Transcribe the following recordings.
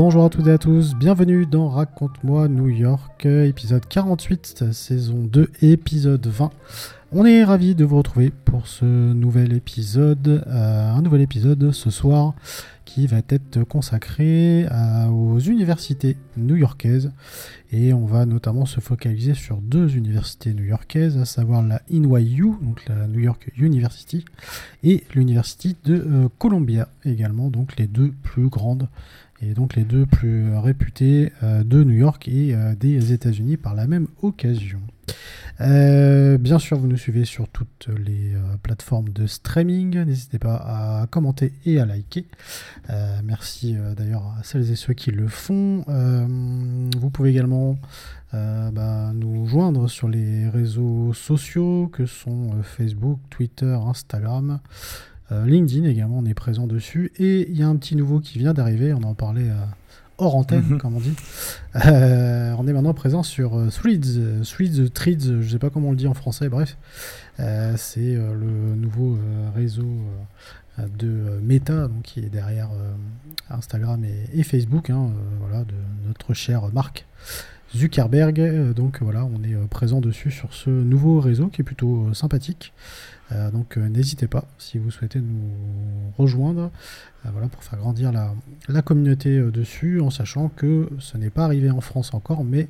Bonjour à toutes et à tous, bienvenue dans Raconte-moi New York, épisode 48, saison 2, épisode 20. On est ravis de vous retrouver pour ce nouvel épisode, euh, un nouvel épisode ce soir qui va être consacré aux universités new-yorkaises et on va notamment se focaliser sur deux universités new-yorkaises, à savoir la NYU, donc la New York University, et l'université de euh, Columbia également, donc les deux plus grandes et donc les deux plus réputés euh, de New York et euh, des États-Unis par la même occasion. Euh, bien sûr, vous nous suivez sur toutes les plateformes de streaming. N'hésitez pas à commenter et à liker. merci d'ailleurs à celles et ceux qui le font. vous pouvez également bah, nous joindre sur les réseaux sociaux que sont Facebook, Twitter, Instagram. Euh, LinkedIn également, on est présent dessus. Et il y a un petit nouveau qui vient d'arriver, on en parlait euh, hors antenne, mhm. comme on dit. Euh, on est maintenant présent sur Threads, Threads, Threads, je sais pas comment on le dit en français, bref. c'est le nouveau réseau de Meta, donc, qui est derrière Instagram et, Facebook, hein, voilà, de notre cher Marc. Zuckerberg, donc voilà, on est présent dessus sur ce nouveau réseau qui est plutôt sympathique. Euh, donc euh, n'hésitez pas si vous souhaitez nous rejoindre euh, voilà, pour faire grandir la, communauté dessus en sachant que ce n'est pas arrivé en France encore mais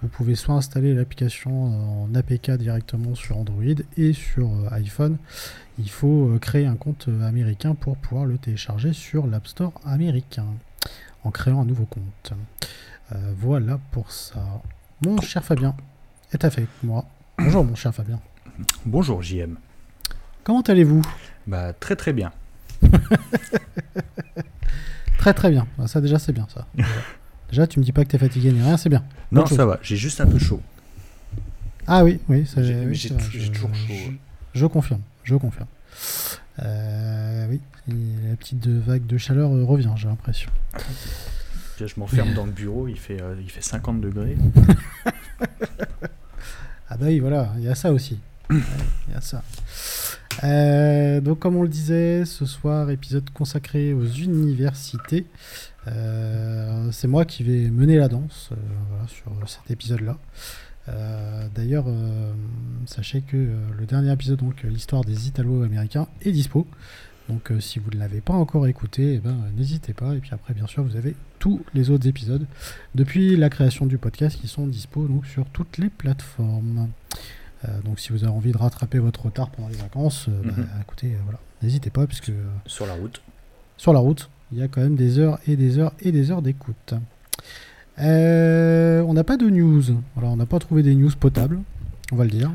vous pouvez soit installer l'application en APK directement sur Android et sur iPhone. Il faut créer un compte américain pour pouvoir le télécharger sur l'App Store américain en créant un nouveau compte. Voilà pour ça. Mon cher Fabien est avec moi. Bonjour mon cher Fabien. Bonjour JM. Comment allez-vous? Bah très très bien. très très bien. Bah, ça déjà c'est bien ça. Déjà tu me dis pas que t'es fatigué ni rien, c'est bien. Non ça va, j'ai juste un peu chaud. Ah oui, oui, ça j'ai toujours chaud. Je, confirme, je confirme. Euh, oui, la petite vague de chaleur euh, revient, j'ai l'impression. Je m'enferme dans le bureau, il fait, euh, il fait 50 degrés. ah bah oui, voilà, il y a ça aussi. Il y a ça. Euh, donc, comme on le disait, ce soir, épisode consacré aux universités. Euh, c'est moi qui vais mener la danse sur cet épisode-là. D'ailleurs, sachez que le dernier épisode, donc l'histoire des Italo-Américains, est dispo. Donc, si vous ne l'avez pas encore écouté, eh ben, n'hésitez pas. Et puis après, bien sûr, vous avez tous les autres épisodes depuis la création du podcast qui sont dispo donc, sur toutes les plateformes. Euh, donc si vous avez envie de rattraper votre retard pendant les vacances, euh, bah, mhm. écoutez, euh, voilà, n'hésitez pas puisque sur la route, sur la route, il y a quand même des heures et des heures et des heures d'écoute. on n'a pas de news, voilà, on n'a pas trouvé des news potables, on va le dire.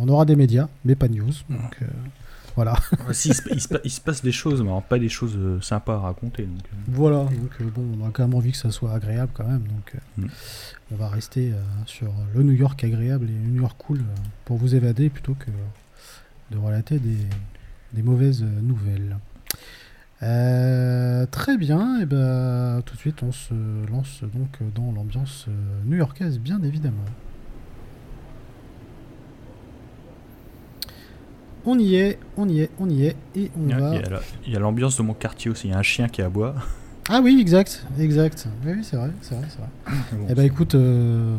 on aura des médias, mais pas de news. Donc, voilà. il, se, passe des choses, mais pas des choses euh, sympas à raconter. Donc. Euh. Voilà, donc euh, bon, on a quand même envie que ça soit agréable quand même. Donc mm. on va rester sur le New York agréable et le New York cool pour vous évader plutôt que de relater des, mauvaises nouvelles. très bien, et ben tout de suite on se lance donc dans l'ambiance new-yorkaise bien évidemment. On y est, on y est, on y est, et on va. Il y a l'ambiance de mon quartier aussi. Il y a un chien qui aboie. Ah oui, exact, exact. Oui, c'est vrai, c'est vrai, c'est vrai. eh ben écoute, euh,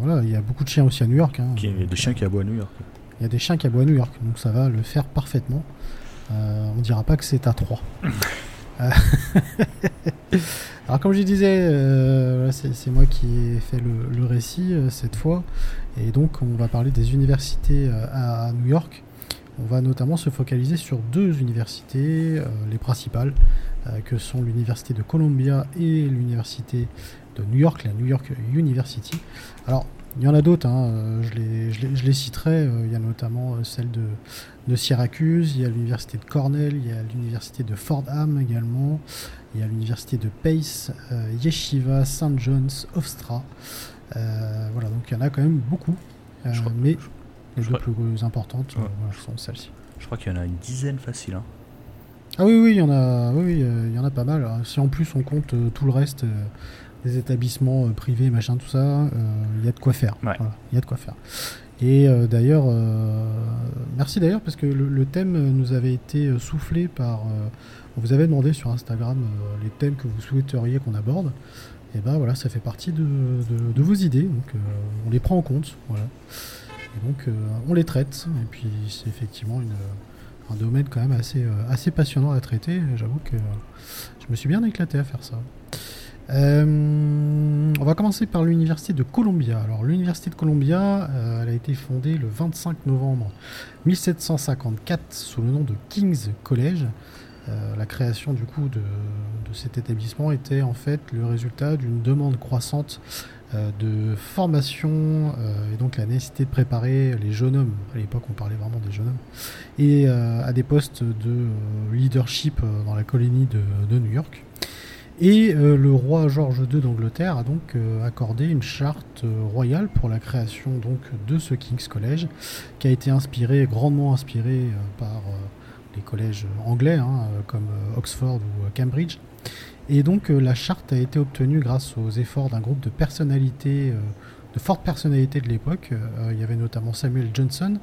voilà, il y a beaucoup de chiens aussi à New York. Hein. Il y a des chiens qui aboient à New York. Il y a des chiens qui aboient à New York, donc ça va le faire parfaitement. Euh, on dira pas que c'est à 3. Euh, alors comme je disais, euh, c'est moi qui ai fait le, récit cette fois, et donc on va parler des universités à New York. On va notamment se focaliser sur deux universités, euh, les principales, euh, que sont l'université de Columbia et l'université de New York, la New York University. Alors, il y en a d'autres, hein, je, les, je, les, je, les, citerai. Il y a notamment celle de, de Syracuse, il y a l'université de Cornell, il y a l'université de Fordham également, il y a l'université de Pace, Yeshiva, St. John's, Hofstra. voilà, donc il y en a quand même beaucoup. mais les deux plus importantes ouais. voilà, sont celles-ci. Je crois qu'il y en a une dizaine facile. Hein. Ah oui, oui, il y en a, oui, il y en a pas mal. Si en plus on compte tout le reste des établissements privés, machin, tout ça, il y a de quoi faire. Il ouais. voilà, y a de quoi faire. Et euh, d'ailleurs, euh, merci d'ailleurs parce que le, le, thème nous avait été soufflé par. Euh, on vous avait demandé sur Instagram les thèmes que vous souhaiteriez qu'on aborde. Et ben voilà, ça fait partie de, de, de vos idées, donc on les prend en compte. Voilà. Et donc on les traite. Et puis c'est effectivement un domaine quand même assez, assez passionnant à traiter. J'avoue que je me suis bien éclaté à faire ça. Euh, on va commencer par l'université de Columbia. Alors l'université de Columbia, euh, elle a été fondée le 25 novembre 1754 sous le nom de King's College. Euh, la création du coup de, de, cet établissement était en fait le résultat d'une demande croissante de formation et donc la nécessité de préparer les jeunes hommes, à l'époque on parlait vraiment des jeunes hommes, et à des postes de leadership dans la colonie de, New York. Et euh, le roi George II d'Angleterre a donc euh, accordé une charte euh, royale pour la création donc de ce King's College, qui a été inspiré, grandement inspiré par les collèges anglais hein, comme Oxford ou Cambridge. Et donc la charte a été obtenue grâce aux efforts d'un groupe de personnalités, de fortes personnalités de l'époque. il y avait notamment Samuel Johnson,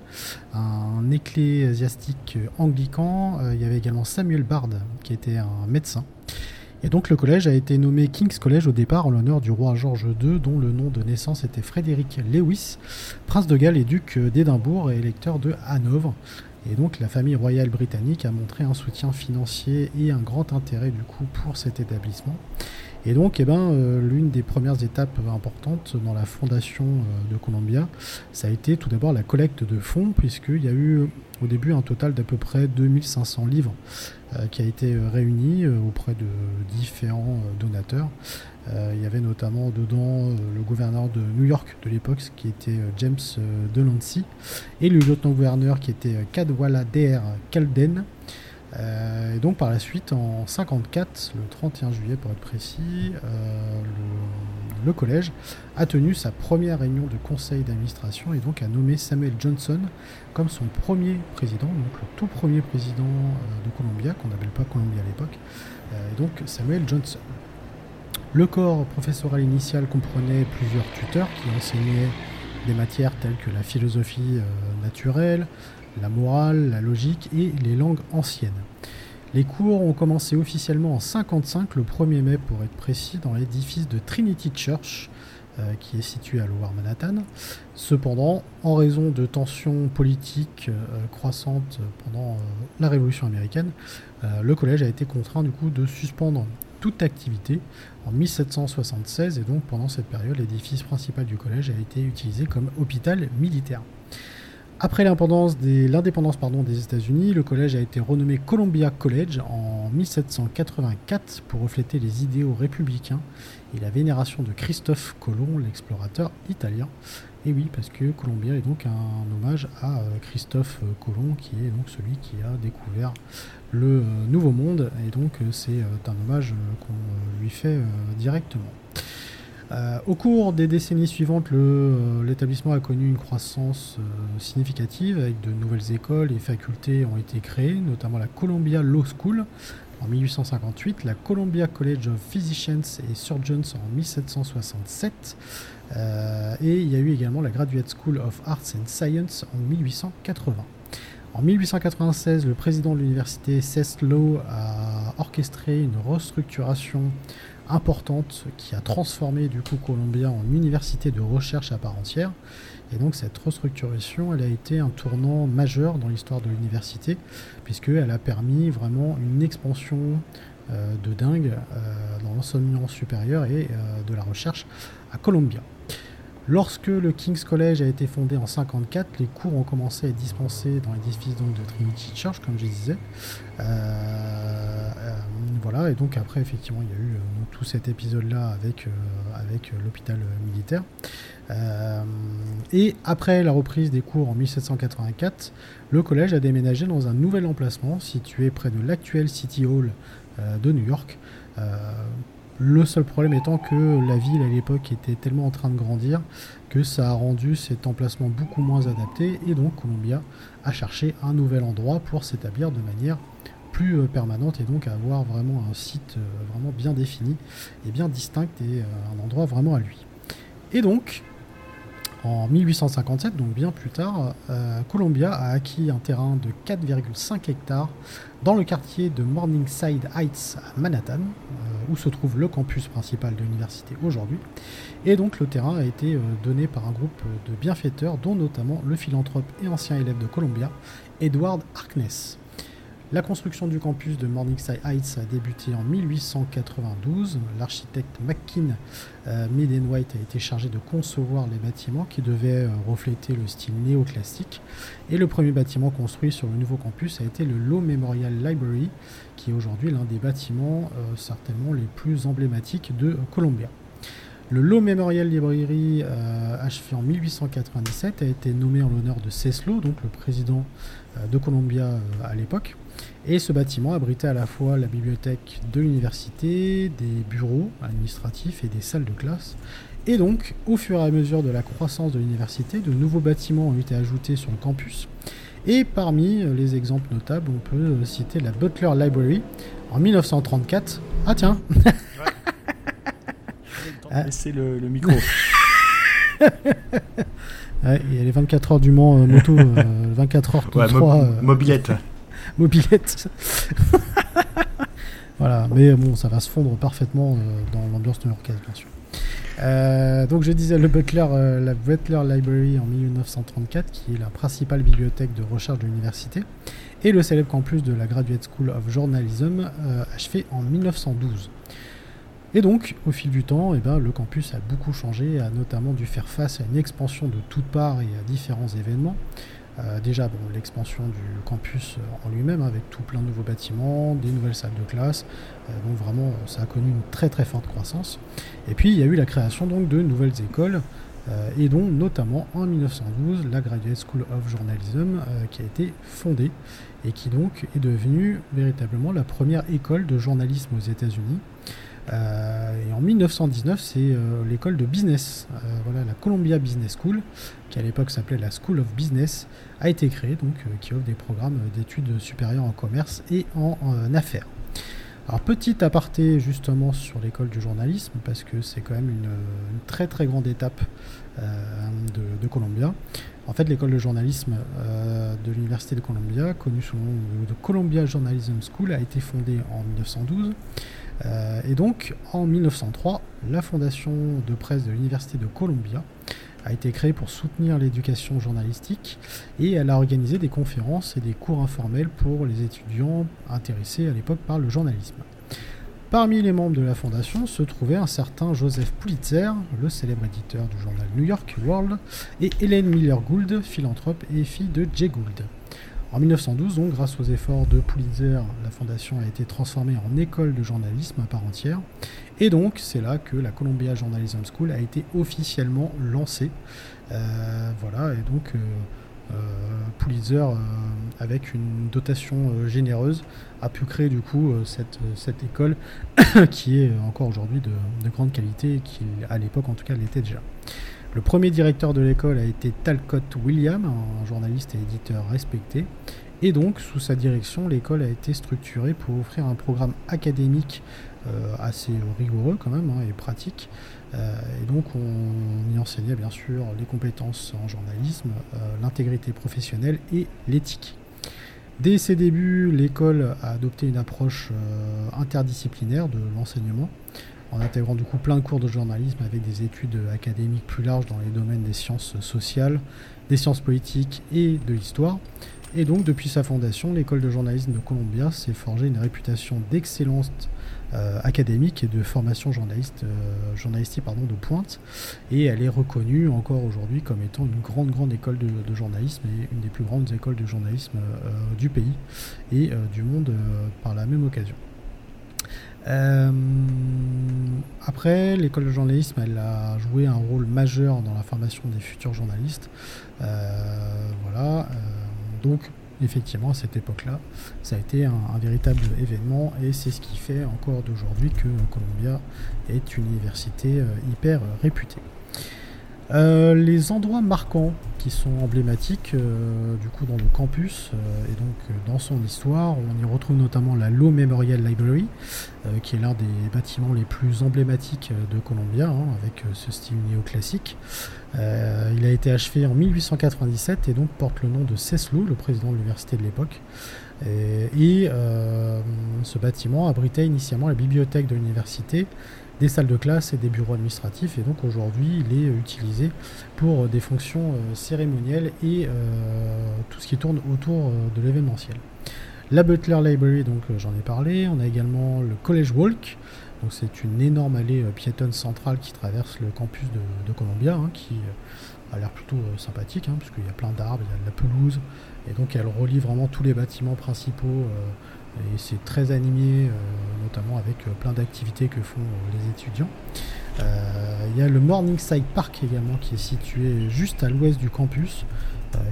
un ecclésiastique anglican. il y avait également Samuel Bard, qui était un médecin. Et donc le collège a été nommé King's College au départ en l'honneur du roi George II, dont le nom de naissance était Frédéric Lewis, prince de Galles et duc d'Édimbourg et électeur de Hanovre. Et donc la famille royale britannique a montré un soutien financier et un grand intérêt du coup pour cet établissement. Et donc, eh ben, euh, l'une des premières étapes importantes dans la fondation euh, de Columbia, ça a été tout d'abord la collecte de fonds, puisqu'il y a eu au début un total d'à peu près 2500 livres euh, qui a été réuni auprès de différents donateurs. Il y avait notamment dedans le gouverneur de New York de l'époque, qui était James Delancey, et le lieutenant-gouverneur qui était Cadwallader Calden. Euh, et donc par la suite, en 54, le 31 juillet pour être précis, euh, le, collège a tenu sa première réunion de conseil d'administration et donc a nommé Samuel Johnson comme son premier président, donc le tout premier président euh, de Columbia, qu'on n'appelle pas Columbia à l'époque, et donc Samuel Johnson. Le corps professoral initial comprenait plusieurs tuteurs qui enseignaient des matières telles que la philosophie naturelle, la morale, la logique et les langues anciennes. Les cours ont commencé officiellement en 55, le 1er mai pour être précis, dans l'édifice de Trinity Church, euh, qui est situé à Lower Manhattan. Cependant, en raison de tensions politiques euh, croissantes pendant euh, la Révolution américaine, le collège a été contraint du coup de suspendre toute activité en 1776 et donc pendant cette période, l'édifice principal du collège a été utilisé comme hôpital militaire. Après l'indépendance des, des États-Unis, le collège a été renommé Columbia College en 1784 pour refléter les idéaux républicains et la vénération de Christophe Colomb, l'explorateur italien. Et oui, parce que Columbia est donc un hommage à euh, Christophe Colomb, qui est donc celui qui a découvert le euh, Nouveau Monde, et donc euh, c'est un hommage qu'on lui fait directement. Euh, au cours des décennies suivantes, l'établissement a connu une croissance euh, significative avec de nouvelles écoles et facultés ont été créées, notamment la Columbia Law School en 1858, la Columbia College of Physicians et Surgeons en 1767, euh, et il y a eu également la Graduate School of Arts and Science en 1880. En 1896, le président de l'université Seth a orchestré une restructuration importante qui a transformé du coup Columbia en université de recherche à part entière. Et donc cette restructuration, elle a été un tournant majeur dans l'histoire de l'université, puisqu'elle a permis vraiment une expansion euh, de dingue euh, dans l'enseignement supérieur et euh, de la recherche à Columbia. Lorsque le King's College a été fondé en 54, les cours ont commencé à être dispensés dans l'édifice de Trinity Church, comme je disais. Euh, euh, voilà. Et donc après, effectivement, il y a eu tout cet épisode-là avec, avec l'hôpital militaire. et après la reprise des cours en 1784, le collège a déménagé dans un nouvel emplacement situé près de l'actuel City Hall de New York. Le seul problème étant que la ville à l'époque était tellement en train de grandir que ça a rendu cet emplacement beaucoup moins adapté et donc Columbia a cherché un nouvel endroit pour s'établir de manière plus euh, permanente et donc avoir vraiment un site euh, vraiment bien défini et bien distinct et euh, un endroit vraiment à lui. Et donc, en 1857, donc bien plus tard, Columbia a acquis un terrain de 4,5 hectares dans le quartier de Morningside Heights à Manhattan, où se trouve le campus principal de l'université aujourd'hui. Et donc le terrain a été euh, donné par un groupe de bienfaiteurs, dont notamment le philanthrope et ancien élève de Columbia, Edward Harkness. La construction du campus de Morningside Heights a débuté en 1892. L'architecte McKean euh, White a été chargé de concevoir les bâtiments qui devaient euh, refléter le style néoclassique. Et le premier bâtiment construit sur le nouveau campus a été le Law Memorial Library, qui est aujourd'hui l'un des bâtiments euh, certainement les plus emblématiques de Columbia. Le Law Memorial Library, euh, achevé en 1897, a été nommé en l'honneur de Ceslo, donc le président de Columbia à l'époque. Et ce bâtiment abritait à la fois la bibliothèque de l'université, des bureaux administratifs et des salles de classe. Et donc, au fur et à mesure de la croissance de l'université, de nouveaux bâtiments ont été ajoutés sur le campus. Et parmi les exemples notables, on peut citer la Butler Library en 1934. Ah tiens ah. Laissez le, micro. il y a les 24 heures du Mans euh, moto, 24 euh, heures tout 3. Euh, mobilette. Mobilette. voilà, mais bon, ça va se fondre parfaitement dans l'ambiance new-yorkaise, bien sûr. donc je disais le Butler, la Butler Library en 1934, qui est la principale bibliothèque de recherche de l'université, et le célèbre campus de la Graduate School of Journalism, achevé en 1912. Et donc, au fil du temps, eh ben, le campus a beaucoup changé, a notamment dû faire face à une expansion de toutes parts et à différents événements. Euh, déjà, bon, l'expansion du campus euh, en lui-même, avec tout plein de nouveaux bâtiments, des nouvelles salles de classe. Euh, donc vraiment, ça a connu une très très forte croissance. Et puis, il y a eu la création donc de nouvelles écoles, et dont notamment en 1912 la Graduate School of Journalism, qui a été fondée et qui donc est devenue véritablement la première école de journalisme aux États-Unis. Euh, et en 1919, c'est euh, l'école de business, euh, voilà, la Columbia Business School, qui à l'époque s'appelait la School of Business, a été créée, donc qui offre des programmes d'études supérieures en commerce et en, affaires. Alors petit aparté justement sur l'école du journalisme, parce que c'est quand même une, très très grande étape de, Columbia. En fait, l'école de journalisme de l'Université de Columbia, connue sous le nom de Columbia Journalism School, a été fondée en 1912 euh, et donc, en 1903, la fondation de presse de l'Université de Columbia a été créée pour soutenir l'éducation journalistique et elle a organisé des conférences et des cours informels pour les étudiants intéressés à l'époque par le journalisme. Parmi les membres de la fondation se trouvait un certain Joseph Pulitzer, le célèbre éditeur du journal New York World, et Helen Miller Gould, philanthrope et fille de Jay Gould. En 1912, donc, grâce aux efforts de Pulitzer, la fondation a été transformée en école de journalisme à part entière. Et donc, c'est là que la Columbia Journalism School a été officiellement lancée. Euh, voilà, et donc euh, euh, Pulitzer, avec une dotation généreuse, a pu créer du coup cette, cette école qui est encore aujourd'hui de, de, grande qualité, qui à l'époque en tout cas l'était déjà. Le premier directeur de l'école a été Talcott William, un journaliste et éditeur respecté. Et donc, sous sa direction, l'école a été structurée pour offrir un programme académique euh, assez rigoureux quand même hein, et pratique. Euh, et donc, on y enseignait bien sûr les compétences en journalisme, euh, l'intégrité professionnelle et l'éthique. Dès ses débuts, l'école a adopté une approche interdisciplinaire de l'enseignement en intégrant du coup plein de cours de journalisme avec des études académiques plus larges dans les domaines des sciences sociales, des sciences politiques et de l'histoire. Et donc depuis sa fondation, l'école de journalisme de Columbia s'est forgée une réputation d'excellence euh, académique et de formation journaliste, euh, journalistique pardon, de pointe. Et elle est reconnue encore aujourd'hui comme étant une grande grande école de, journalisme et une des plus grandes écoles de journalisme euh, du pays et du monde par la même occasion. Euh, après, l'école de journalisme, elle a joué un rôle majeur dans la formation des futurs journalistes. Euh, voilà. Euh, donc, effectivement, à cette époque-là, ça a été un, un véritable événement et c'est ce qui fait encore d'aujourd'hui que Columbia est une université euh, hyper réputée. Euh, les endroits marquants qui sont emblématiques euh, du coup dans le campus euh, et donc dans son histoire, on y retrouve notamment la Law Memorial Library, qui est l'un des bâtiments les plus emblématiques de Columbia, hein, avec ce style néoclassique. Il a été achevé en 1897 et donc porte le nom de Cecil, le président de l'université de l'époque. Et, ce bâtiment abritait initialement la bibliothèque de l'université, des salles de classe et des bureaux administratifs. Et donc aujourd'hui, il est utilisé pour des fonctions euh, cérémonielles et euh, tout ce qui tourne autour euh, de l'événementiel. La Butler Library, donc j'en ai parlé. On a également le College Walk. Donc c'est une énorme allée piétonne centrale qui traverse le campus de, Columbia, hein, qui a l'air plutôt sympathique, hein, puisqu'il y a plein d'arbres, il y a de la pelouse, et donc elle relie vraiment tous les bâtiments principaux. Et c'est très animé, euh, notamment avec euh, plein d'activités que font euh, les étudiants. Il y a le Morningside Park également qui est situé juste à l'ouest du campus,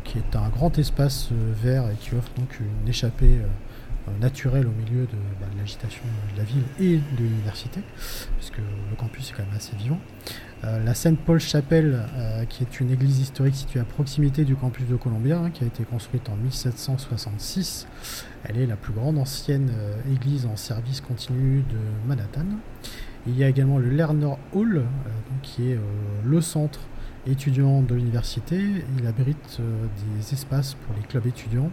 qui est un grand espace vert et qui offre donc une échappée naturelle au milieu bah, de l'agitation de la ville et de l'université, puisque le campus est quand même assez vivant. Euh, la Saint Paul Chapel, euh, qui est une église historique située à proximité du campus de Columbia, hein, qui a été construite en 1766. Elle est la plus grande ancienne euh, église en service continu de Manhattan. Il y a également le Lerner Hall, qui est le centre étudiant de l'université. Il abrite des espaces pour les clubs étudiants,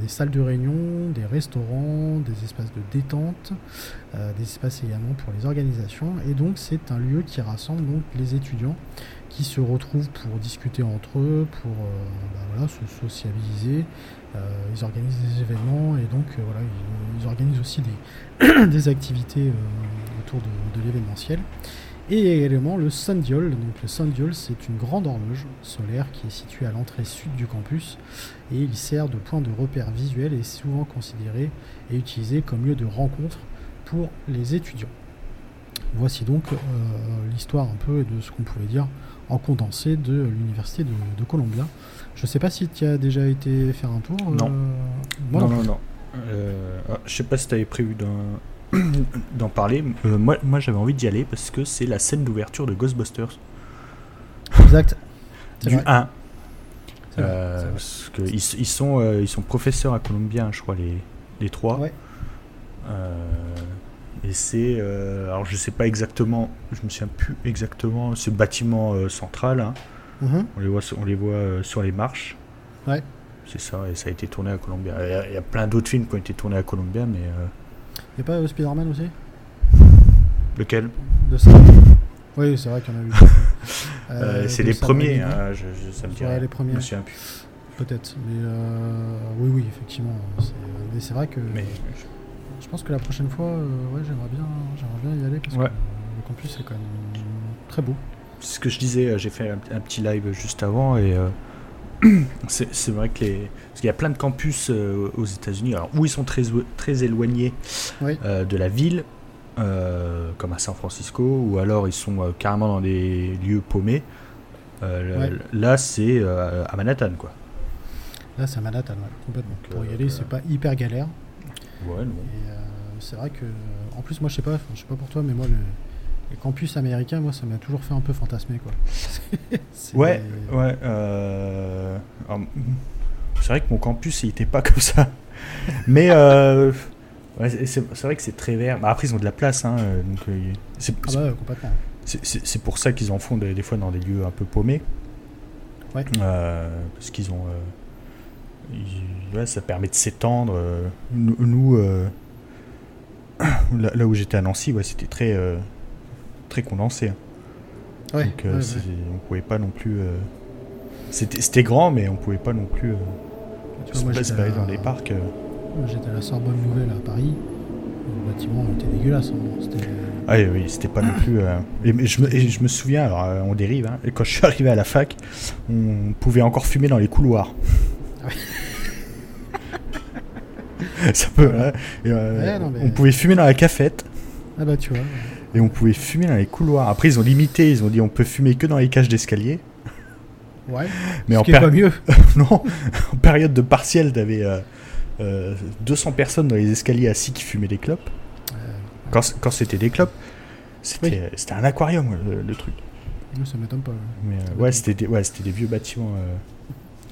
des salles de réunion, des restaurants, des espaces de détente, euh, des espaces également pour les organisations. Et donc c'est un lieu qui rassemble donc les étudiants qui se retrouvent pour discuter entre eux, pour euh, bah, se sociabiliser. Euh, ils organisent des événements et donc euh, voilà, ils, organisent aussi des, activités euh, autour de, de l'événementiel. Et également le Sundial. Donc le Sundial, c'est une grande horloge solaire qui est située à l'entrée sud du campus et il sert de point de repère visuel et est souvent considéré et utilisé comme lieu de rencontre pour les étudiants. Voici donc euh, l'histoire un peu de ce qu'on pouvait dire en condensé de l'université de, de Columbia. Je ne sais pas si tu as déjà été faire un tour. Non. euh, moi non, non non, non. Euh, ah, je sais pas si tu avais prévu d'en d'en parler. Euh, moi, moi j'avais envie d'y aller parce que c'est la scène d'ouverture de Ghostbusters. Exact. Du vrai. 1. C'est vrai, Euh, vrai. parce que ils, ils sont, euh, ils sont professeurs à Columbia, hein, je crois, les, les trois. Ouais. Et c'est. alors, je sais pas exactement, je me souviens plus exactement, ce bâtiment central. hein. Mhm. on les voit, sur- on les voit sur les marches. Ouais. C'est ça, et ça a été tourné à Columbia. Il y a, il y a plein d'autres films qui ont été tournés à Columbia, mais. Euh, Il n'y a pas euh, Spider-Man aussi? Lequel? De ça Oui, c'est vrai qu'il y en a eu. Euh, Euh, C'est les premiers, hein, je, je- ça me Ouais, rien. les premiers. Je me. Peut-être. Mais euh, oui, oui, effectivement. Mais c'est vrai que Mais je pense que la prochaine fois, euh, ouais, j'aimerais bien, j'aimerais bien y aller parce Ouais. que le campus est quand même très beau. c'est ce que je disais, j'ai fait un, un petit live juste avant et euh, c'est vrai que les. Parce qu'il y a plein de campus euh, aux États-Unis, alors où ils sont très, très éloignés Oui. euh, de la ville, euh, comme à San Francisco, ou alors ils sont carrément dans des lieux paumés. Ouais. Là, c'est à Manhattan, quoi. Là, c'est à Manhattan, ouais, complètement. Donc, Pour y aller, c'est pas hyper galère. Ouais, c'est vrai que, en plus, moi, je sais pas, je sais pas pour toi, mais moi, le, les campus américains, moi, ça m'a toujours fait un peu fantasmer, quoi. Ouais, ouais. euh, alors, c'est vrai que mon campus, il était pas comme ça. Mais euh, ouais, c'est vrai que c'est très vert. Bah, après, ils ont de la place, hein, donc c'est Ah bah, complètement. pour ça qu'ils en font des, des fois dans des lieux un peu paumés. Ouais. Euh, parce qu'ils ont. ils- ouais, ça permet de s'étendre. nous, nous, là, là où j'étais à Nancy, ouais, c'était très, très condensé. hein. Ouais, Donc euh, ouais, on pouvait pas non plus. euh, C'était grand, mais on pouvait pas non plus euh, se à- dans les parcs. euh. j'étais à la Sorbonne Nouvelle à Paris. Le bâtiment était dégueulasse. hein. Ah oui, c'était pas non plus. euh, Et, mais je, me, et je me souviens, alors on dérive, hein, et quand je suis arrivé à la fac, on pouvait encore fumer dans les couloirs. Ah Ça peut. hein, et, Ouais, non, mais- On pouvait fumer dans la cafette. Ah bah tu vois. Et on pouvait fumer dans les couloirs. Après, ils ont limité, ils ont dit on peut fumer que dans les cages d'escalier. Ouais. Mais Ce en qui est pas mieux. non, en période de partiel, t'avais euh, euh, 200 personnes dans les escaliers assis qui fumaient des clopes. Quand, c- quand c'était des clopes, c'était un aquarium le, le truc. Moi, ça m'étonne pas. Mais euh, ouais, c'était des, ouais, c'était des vieux bâtiments. euh,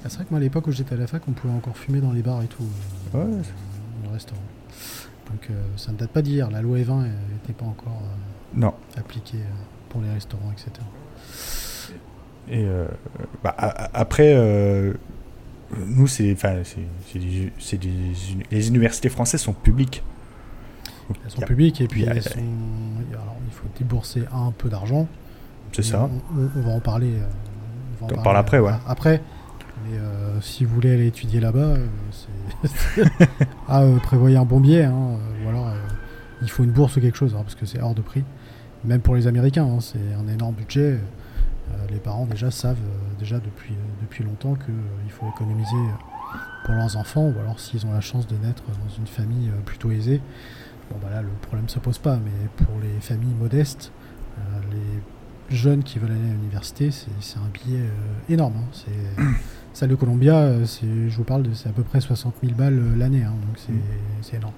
Ah, c'est vrai que moi, à l'époque où j'étais à la fac, on pouvait encore fumer dans les bars et tout. euh, Ouais. Dans le restaurant. Donc euh, ça ne date pas d'hier. La loi E20 n'était pas encore euh, Non. appliquée euh, pour les restaurants, etc. Et euh, bah, a- après, euh, nous, c'est, enfin, c'est, les universités françaises sont publiques. Elles sont publiques et puis elles sont. Alors il faut débourser un peu d'argent. C'est ça. On, va en parler. on va en parler, parles après, ouais. Après. Mais euh, si vous voulez aller étudier là-bas, euh, ah, euh, prévoyez un bon billet, hein, ou alors il faut une bourse ou quelque chose, hein, parce que c'est hors de prix. Même pour les Américains, hein, c'est un énorme budget. Euh, les parents déjà savent euh, déjà depuis, euh, depuis longtemps qu'il faut économiser pour leurs enfants, ou alors s'ils ont la chance de naître dans une famille plutôt aisée. Bon bah là le problème se pose pas, mais pour les familles modestes, les jeunes qui veulent aller à l'université, c'est un billet énorme. hein. C'est celle de Columbia, je vous parle de c'est à peu près 60 000 balles l'année, hein, donc c'est c'est énorme.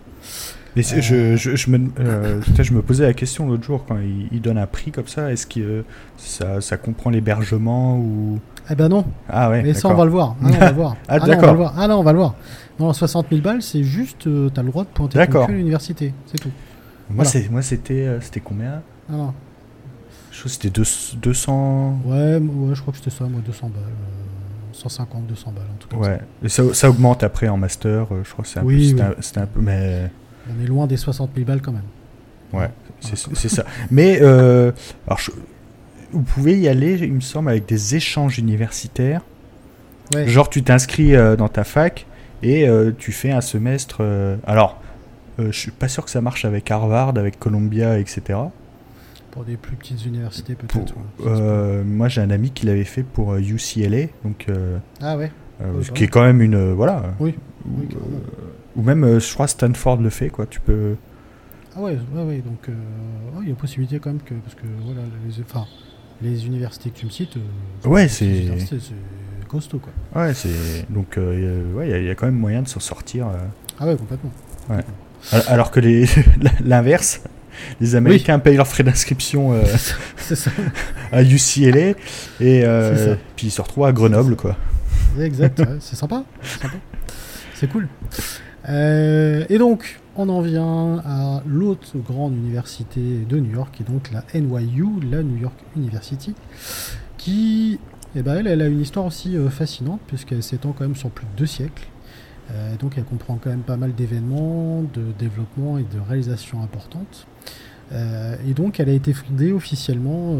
Mais je, je, je me, euh, je me posais la question l'autre jour quand il donnent un prix comme ça, est-ce que euh, ça, ça comprend l'hébergement ou? Eh ben non, ah ouais mais ça on va le voir. Ah, non, on va le voir. Ah, va d'accord. Ah non, on va le voir. Non, 60 000 balles, c'est juste, euh, t'as le droit de pointer ton cul à l'université, c'est tout. Moi Voilà. c'est moi c'était euh, c'était combien? Ah non. Je crois que c'était deux- 200 Ouais, ouais, je crois que c'était ça, moi, 200 balles. euh, 150, 200 balles, en tout cas. ouais. Et ça, ça augmente après en master, je crois que c'est un Oui, oui. un peu mais On est loin des 60 000 balles quand même. Ouais, c'est ça. Mais euh, alors je- vous pouvez y aller, il me semble, avec des échanges universitaires. Ouais. Genre, tu t'inscris euh, dans ta fac et euh, tu fais un semestre. alors, je suis pas sûr que ça marche avec Harvard, avec Columbia, etc. Pour des plus petites universités, peut-être. ouais. moi, j'ai un ami qui l'avait fait pour UCLA, donc Ah ouais bah qui est quand même une voilà. Oui. Ou, Oui, ou même, euh, je crois, Stanford le fait, quoi. Tu peux. Ah ouais, ouais, ouais. Donc, euh, ouais, il y a possibilité quand même que. Parce que, voilà, les, enfin, les universités que tu me cites. euh, Ouais, c'est. costaud, quoi. Ouais, c'est. Donc, euh, ouais, il y a- il y, a quand même moyen de s'en sortir. Ah ouais, complètement. Al- Alors que les l'inverse, les Américains payent leurs frais d'inscription euh, à UCLA et euh, puis ils se retrouvent à Grenoble quoi. Exact, ouais. C'est sympa. C'est cool. Euh, et donc, on en vient à l'autre grande université de New York, qui est donc la NYU, la New York University, qui, eh ben, elle, a une histoire aussi euh, fascinante, puisqu'elle s'étend quand même sur plus de deux siècles. Euh, donc, elle comprend quand même pas mal d'événements, de développements et de réalisations importantes. Et donc, elle a été fondée officiellement.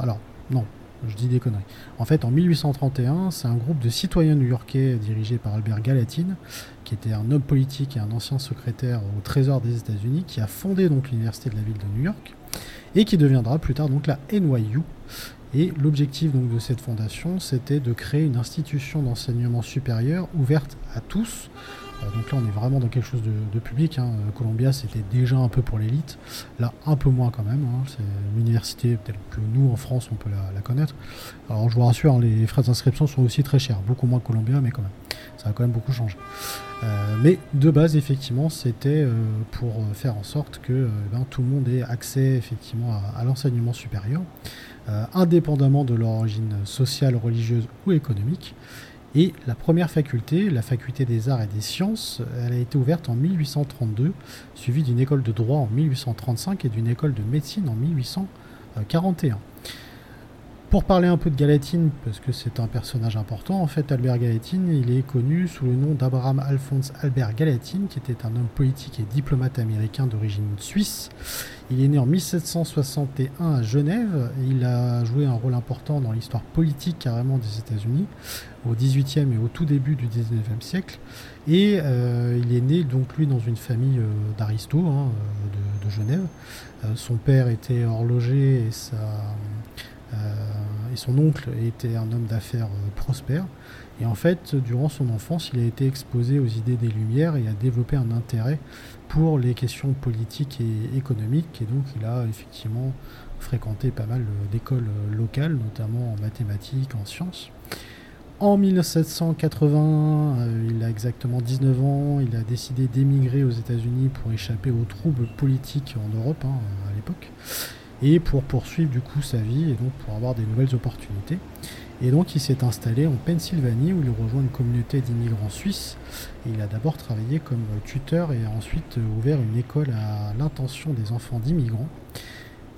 alors, non, je dis des conneries. En fait, en 1831, c'est un groupe de citoyens new-yorkais dirigé par Albert Gallatin, qui était un homme politique et un ancien secrétaire au Trésor des États-Unis, qui a fondé donc l'université de la ville de New York et qui deviendra plus tard donc la NYU. Et l'objectif de cette fondation, c'était de créer une institution d'enseignement supérieur ouverte à tous. Euh, donc là, on est vraiment dans quelque chose de, public. hein. Euh, Columbia, c'était déjà un peu pour l'élite. Là, un peu moins quand même. hein. C'est une université telle que nous, en France, on peut la, connaître. Alors, je vous rassure, hein, les frais d'inscription sont aussi très chers. Beaucoup moins que Columbia, mais quand même. Ça a quand même beaucoup changé. Euh, mais de base, effectivement, c'était pour faire en sorte que euh, ben, tout le monde ait accès effectivement à, à l'enseignement supérieur, indépendamment de leur origine sociale, religieuse ou économique. Et la première faculté, la faculté des arts et des sciences, elle a été ouverte en 1832, suivie d'une école de droit en 1835 et d'une école de médecine en 1841. Pour parler un peu de Gallatin, parce que c'est un personnage important, en fait, Albert Gallatin, il est connu sous le nom d'Abraham Alphonse Albert Gallatin, qui était un homme politique et diplomate américain d'origine suisse. Il est né en 1761 à Genève il a joué un rôle important dans l'histoire politique carrément des États-Unis au 18e et au tout début du 19e siècle. Et euh, il est né donc lui dans une famille euh, hein, euh, de, Genève. Euh, son père était horloger et sa, et son oncle était un homme d'affaires prospère. Et en fait, durant son enfance, il a été exposé aux idées des Lumières et a développé un intérêt pour les questions politiques et économiques. Et donc, il a effectivement fréquenté pas mal d'écoles locales, notamment en mathématiques, en sciences. En 1780, euh, il a exactement 19 ans, il a décidé d'émigrer aux États-Unis pour échapper aux troubles politiques en Europe hein, à l'époque, et pour poursuivre du coup sa vie et donc pour avoir des nouvelles opportunités. Et donc il s'est installé en Pennsylvanie où il rejoint une communauté d'immigrants suisses. il a d'abord travaillé comme tuteur et a ensuite ouvert une école à l'intention des enfants d'immigrants.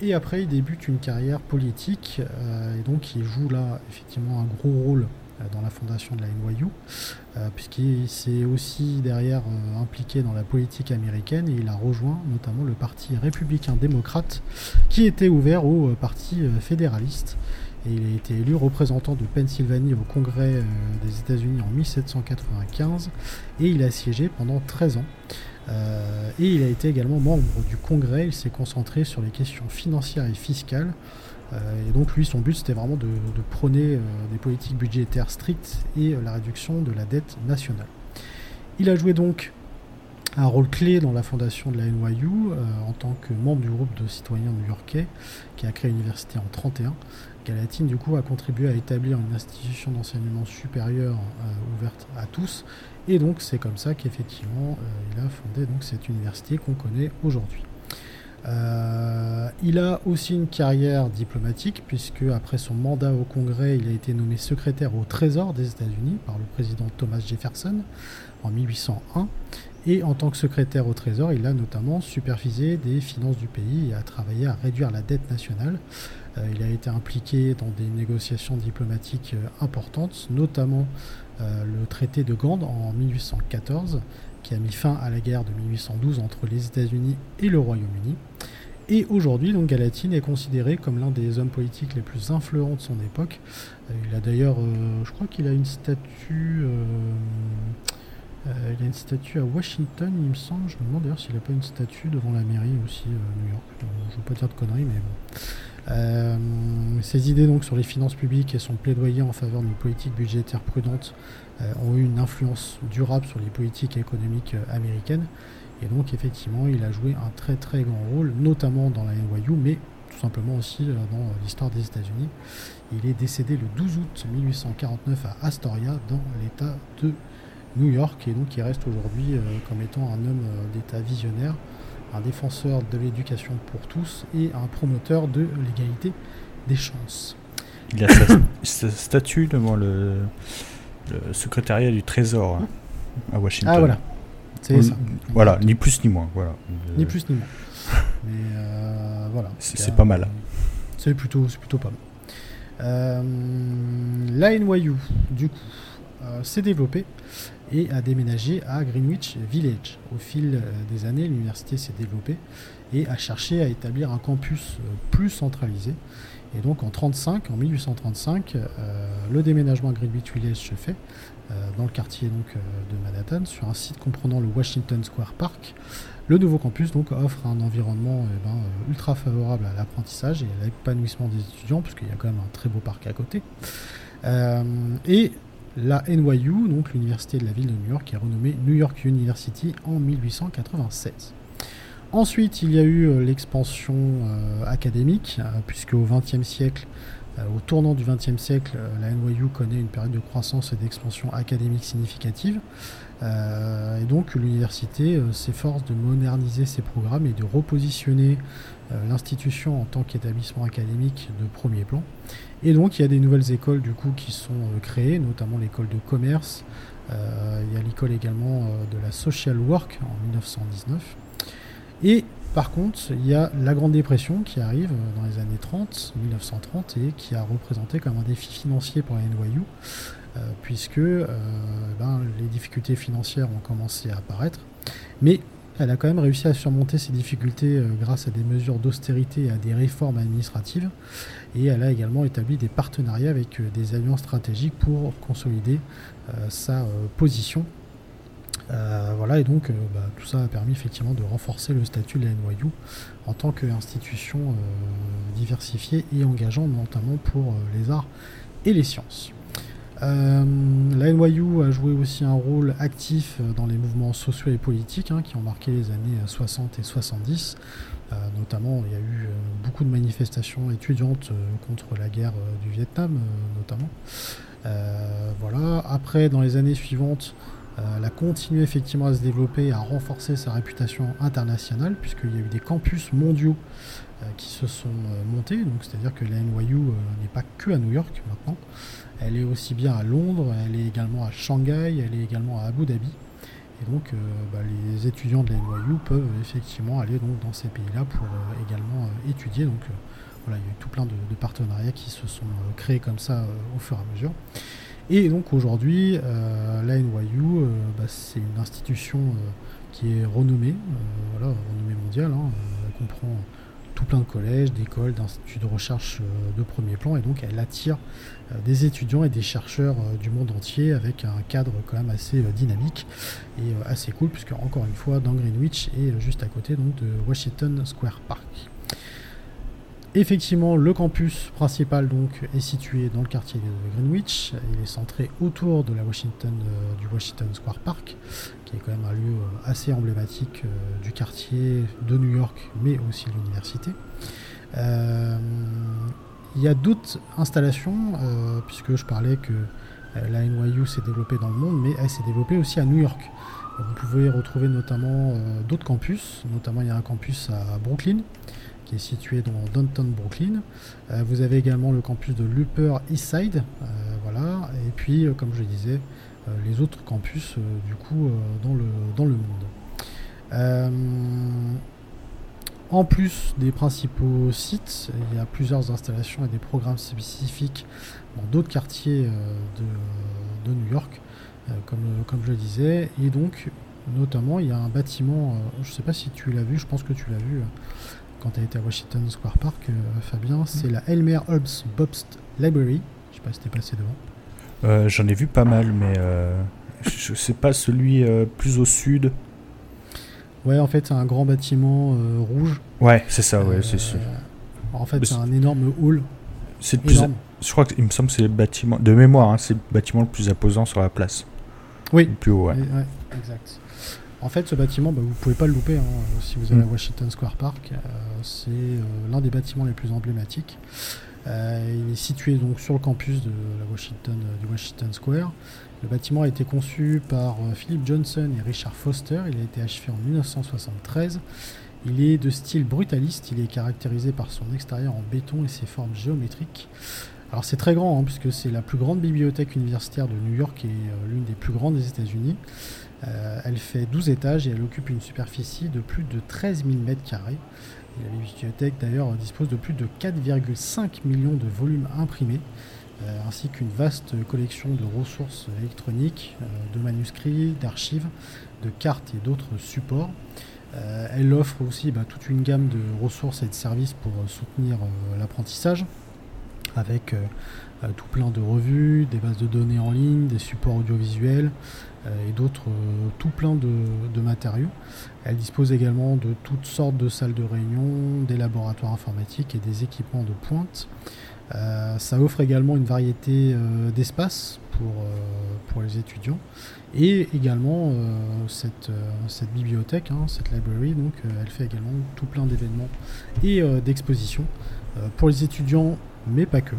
Et après il débute une carrière politique euh, et donc il joue là effectivement un gros rôle euh, dans la fondation de la NYU, euh, puisqu'il s'est aussi derrière euh, impliqué dans la politique américaine et il a rejoint notamment le Parti républicain démocrate qui était ouvert au Parti fédéraliste. Et il a été élu représentant de Pennsylvanie au Congrès des États-Unis en 1795 et il a siégé pendant 13 ans. et il a été également membre du Congrès. Il s'est concentré sur les questions financières et fiscales euh, et donc lui, son but, c'était vraiment de, prôner euh, des politiques budgétaires strictes et euh, la réduction de la dette nationale. Il a joué donc un rôle clé dans la fondation de la NYU en tant que membre du groupe de citoyens new-yorkais qui a créé l'université en 1931. Galatine du coup a contribué à établir une institution d'enseignement supérieur ouverte à tous et donc c'est comme ça qu'effectivement il a fondé donc cette université qu'on connaît aujourd'hui. Euh, il a aussi une carrière diplomatique puisque après son mandat au Congrès, il a été nommé secrétaire au Trésor des États-Unis par le président Thomas Jefferson en 1801. Et en tant que secrétaire au Trésor, il a notamment supervisé des finances du pays et a travaillé à réduire la dette nationale. Euh, il a été impliqué dans des négociations diplomatiques euh, importantes, notamment le traité de Gand en 1814 qui a mis fin à la guerre de 1812 entre les États-Unis et le Royaume-Uni. Et aujourd'hui, donc Galatine est considéré comme l'un des hommes politiques les plus influents de son époque. Euh, il a d'ailleurs, euh, je crois qu'il a une statue, euh, il a une statue à Washington, il me semble. Je me demande d'ailleurs s'il n'a pas une statue devant la mairie aussi New York. je ne veux pas dire de conneries, mais bon. ses idées donc sur les finances publiques et son plaidoyer en faveur d'une politique budgétaire prudente ont eu une influence durable sur les politiques économiques euh, américaines. Et donc effectivement, il a joué un très très grand rôle, notamment dans la NYU, mais tout simplement aussi euh, dans l'histoire des États-Unis. Il est décédé le 12 août 1849 à Astoria, dans l'État de New York, et donc il reste aujourd'hui comme étant un homme d'État visionnaire, un défenseur de l'éducation pour tous et un promoteur de l'égalité des chances. Il a sa statue devant le, le secrétariat du Trésor hein, à Washington. Ah voilà, c'est ça. Voilà, ni plus ni moins. Voilà. Ni plus ni moins. Mais euh, voilà. C'est pas mal. C'est plutôt, plutôt pas mal. Euh, la NYU, du coup, euh, s'est développée et a déménagé à Greenwich Village. Au fil des années, l'université s'est développée et a cherché à établir un campus plus centralisé et donc en 35, en 1835, euh, le déménagement à Greenwich Village se fait euh, dans le quartier donc, euh, de Manhattan, sur un site comprenant le Washington Square Park. Le nouveau campus donc offre un environnement eh ben, ultra favorable à l'apprentissage et à l'épanouissement des étudiants, puisqu'il y a quand même un très beau parc à côté. et la NYU, l'université de la ville de New York, est renommée New York University en 1896. Ensuite, il y a eu euh, l'expansion euh, académique, euh, puisque au XXe siècle, au tournant du XXe siècle, la NYU connaît une période de croissance et d'expansion académique significative. et donc l'université s'efforce de moderniser ses programmes et de repositionner l'institution en tant qu'établissement académique de premier plan. Et donc il y a des nouvelles écoles du coup qui sont créées, notamment l'école de commerce. il y a l'école également de la social work en 1919. Et par contre, il y a la Grande Dépression qui arrive dans les années 30, 1930, et qui a représenté comme un défi financier pour la NYU, euh, puisque euh, ben, les difficultés financières ont commencé à apparaître. Mais elle a quand même réussi à surmonter ces difficultés euh, grâce à des mesures d'austérité et à des réformes administratives. Et elle a également établi des partenariats avec des alliances stratégiques pour consolider sa position voilà, et donc bah, tout ça a permis effectivement de renforcer le statut de la NYU en tant qu'institution diversifiée et engageante, notamment pour les arts et les sciences. la NYU a joué aussi un rôle actif dans les mouvements sociaux et politiques hein, qui ont marqué les années 60 et 70. Euh, notamment, il y a eu euh, beaucoup de manifestations étudiantes euh, contre la guerre du Vietnam, notamment. voilà. Après, dans les années suivantes, elle a continué effectivement à se développer, à renforcer sa réputation internationale, puisqu'il y a eu des campus mondiaux qui se sont montés. Donc, c'est-à-dire que la NYU n'est pas que à New York maintenant. Elle est aussi bien à Londres, elle est également à Shanghai, elle est également à Abu Dhabi. Et donc, euh, bah, les étudiants de la NYU peuvent effectivement aller donc, dans ces pays-là pour euh, également euh, étudier. Donc, voilà, il y a eu tout plein de, partenariats qui se sont créés comme ça au fur et à mesure. Et donc aujourd'hui, la NYU, bah, c'est une institution qui est renommée, voilà, renommée mondiale. Hein, elle comprend tout plein de collèges, d'écoles, d'instituts de recherche de premier plan, et donc elle attire euh, des étudiants et des chercheurs euh, du monde entier avec un cadre quand même assez euh, dynamique et assez cool puisque encore une fois dans Greenwich et juste à côté donc de Washington Square Park. Effectivement, le campus principal donc est situé dans le quartier de Greenwich. Il est centré autour Washington, du Washington Square Park, qui est quand même un lieu assez emblématique du quartier de New York, mais aussi de l'université. Il y a d'autres installations, euh, puisque je parlais que euh, la NYU s'est développée dans le monde, mais elle s'est développée aussi à New York. Vous pouvez retrouver notamment euh, d'autres campus, notamment il y a un campus à Brooklyn, qui est situé dans downtown Brooklyn. vous avez également le campus de l'Upper East Side, voilà, et puis comme je disais, les autres campus du coup dans, le, dans le monde. En plus des principaux sites, il y a plusieurs installations et des programmes spécifiques dans d'autres quartiers euh, de, New York, euh, comme, comme je le disais. Et donc, notamment, il y a un bâtiment, euh, je ne sais pas si tu l'as vu, je pense que tu l'as vu quand tu as été à Washington Square Park, Fabien, mm. c'est la Elmer Hobbs Bobst Library. Je sais pas si tu es passé devant. J'en ai vu pas mal, mais je ne sais pas celui plus au sud. Ouais, en fait, c'est un grand bâtiment euh, rouge. Ouais, c'est ça, ouais, c'est sûr. Euh, en fait, c'est un énorme hall. C'est plus. Je crois qu'il me semble que c'est le bâtiment. De mémoire, hein, c'est le bâtiment le plus imposant sur la place. Oui. Le plus haut, ouais. exact. En fait, ce bâtiment, bah, vous pouvez pas le louper hein, si vous allez à mm. Washington Square Park. Euh, c'est l'un des bâtiments les plus emblématiques. il est situé donc sur le campus de la Washington, du Washington Square. Le bâtiment a été conçu par euh, Philip Johnson et Richard Foster. Il a été achevé en 1973. Il est de style brutaliste. Il est caractérisé par son extérieur en béton et ses formes géométriques. Alors c'est très grand hein, puisque c'est la plus grande bibliothèque universitaire de New York et euh, l'une des plus grandes des États-Unis. Euh, elle fait 12 étages et elle occupe une superficie de plus de 13 000 m2. la bibliothèque d'ailleurs dispose de plus de 4,5 millions de volumes imprimés. Euh, ainsi qu'une vaste collection de ressources électroniques, euh, de manuscrits, d'archives, de cartes et d'autres supports. Elle offre aussi bah, toute une gamme de ressources et de services pour soutenir l'apprentissage, avec tout plein de revues, des bases de données en ligne, des supports audiovisuels et d'autres, tout plein de, matériaux. Elle dispose également de toutes sortes de salles de réunion, des laboratoires informatiques et des équipements de pointe. Euh, ça offre également une variété euh, d'espaces pour, euh, pour les étudiants et également cette, cette bibliothèque, hein, cette library, donc elle fait également tout plein d'événements et d'expositions pour les étudiants, mais pas que.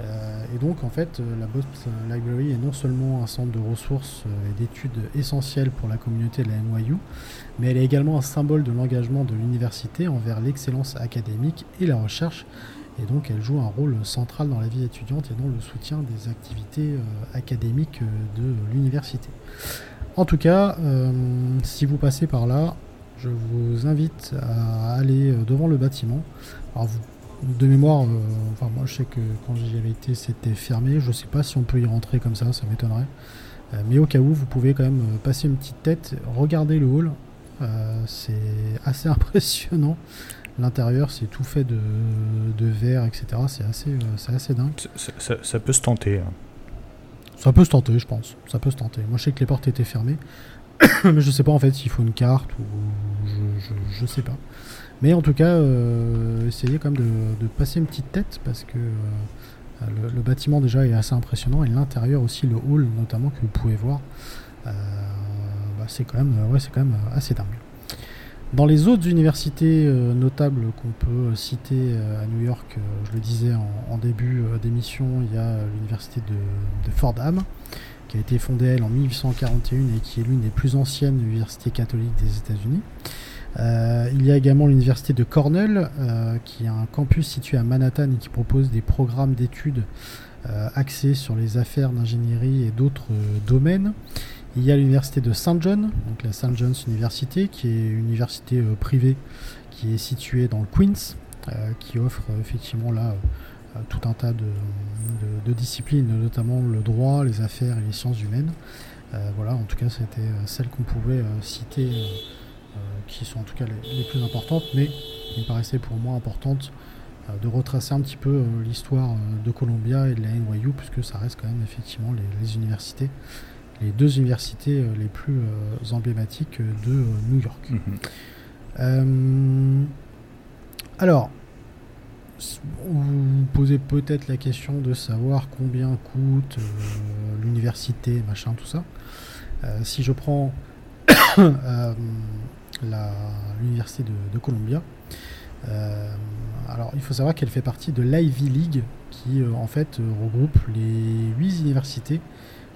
et donc en fait, la Bost Library est non seulement un centre de ressources et d'études essentiel pour la communauté de la NYU, mais elle est également un symbole de l'engagement de l'université envers l'excellence académique et la recherche et donc elle joue un rôle central dans la vie étudiante et dans le soutien des activités euh, académiques euh, de l'université. En tout cas, euh, si vous passez par là, je vous invite à aller devant le bâtiment. Alors de mémoire, enfin moi je sais que quand j'y avais été c'était fermé, je ne sais pas si on peut y rentrer comme ça, ça m'étonnerait. mais au cas où, vous pouvez quand même passer une petite tête, regarder le hall, c'est assez impressionnant. L'intérieur, c'est tout fait de, de verre, etc. C'est assez, euh, c'est assez dingue. Ça, peut se tenter. Hein. Ça peut se tenter, je pense. Ça peut se tenter. Moi, je sais que les portes étaient fermées. mais je sais pas en fait s'il faut une carte ou je, je, sais pas. Mais en tout cas, essayez quand même de, passer une petite tête parce que le, bâtiment déjà est assez impressionnant et l'intérieur aussi, le hall notamment que vous pouvez voir, bah, c'est quand même, ouais, c'est quand même assez dingue. Dans les autres universités euh, notables qu'on peut citer euh, à New York, euh, je le disais en, début d'émission, il y a l'université de, Fordham, qui a été fondée elle en 1841 et qui est l'une des plus anciennes universités catholiques des États-Unis. il y a également l'université de Cornell, qui a un campus situé à Manhattan et qui propose des programmes d'études axés sur les affaires d'ingénierie et d'autres domaines. Il y a l'université de St. John, donc la St. John's University, qui est une université euh, privée qui est située dans le Queens, euh, qui offre euh, effectivement là tout un tas de, disciplines, notamment le droit, les affaires et les sciences humaines. voilà, en tout cas, c'était celles qu'on pouvait citer, qui sont en tout cas les, plus importantes, mais il me paraissait pour moi importante de retracer un petit peu l'histoire de Columbia et de la NYU, puisque ça reste quand même effectivement les universités les deux universités euh, les plus euh, emblématiques de euh, New York. Mhm. alors, vous vous posez peut-être la question de savoir combien coûte l'université, machin, tout ça. si je prends l'université de, Columbia, alors il faut savoir qu'elle fait partie de l'Ivy League, qui en fait regroupe les huit universités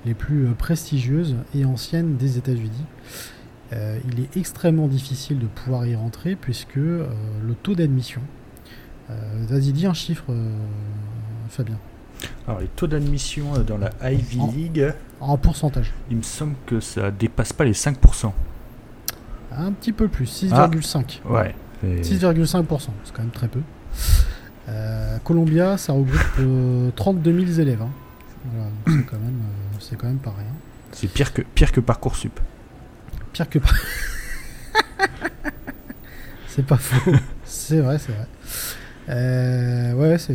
les plus euh, prestigieuses et anciennes des États-Unis. Euh, il est extrêmement difficile de pouvoir y rentrer puisque euh, le taux d'admission. Vas-y, dis un chiffre, Fabien. Alors, les taux d'admission dans la Ivy League. En pourcentage. Il me semble que ça dépasse pas les 5%. Un petit peu plus, 6,5. Ah, ouais. 6,5%, c'est quand même très peu. Columbia, ça regroupe 32 000 élèves. Hein. c'est quand même c'est quand même pas rien. C'est pire que, pire que Parcoursup. Pire que C'est pas faux. c'est vrai, c'est vrai. Euh, ouais, c'est,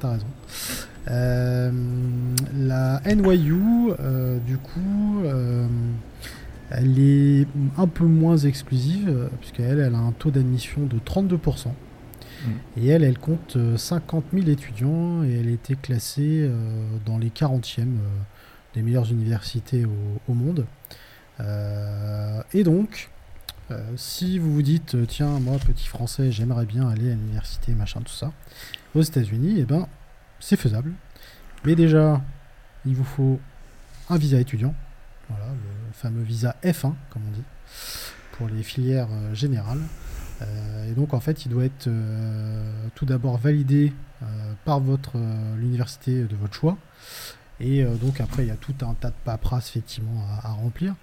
t'as, raison. Euh, la NYU, euh, du coup, elle est un peu moins exclusive, puisqu'elle elle a un taux d'admission de 32%. Mm. Et elle, elle compte 50 000 étudiants et elle a été classée dans les 40e des meilleures universités au, monde. Euh, et donc, euh, si vous vous dites, euh, tiens, moi, petit français, j'aimerais bien aller à l'université, machin, tout ça, aux États-Unis, eh ben, c'est faisable. Mais déjà, il vous faut un visa étudiant, voilà, le fameux visa F1, comme on dit, pour les filières générales. et donc, en fait, il doit être tout d'abord validé par votre l'université de votre choix. Et euh, donc après, il y a tout un tas de paperasse effectivement à, remplir.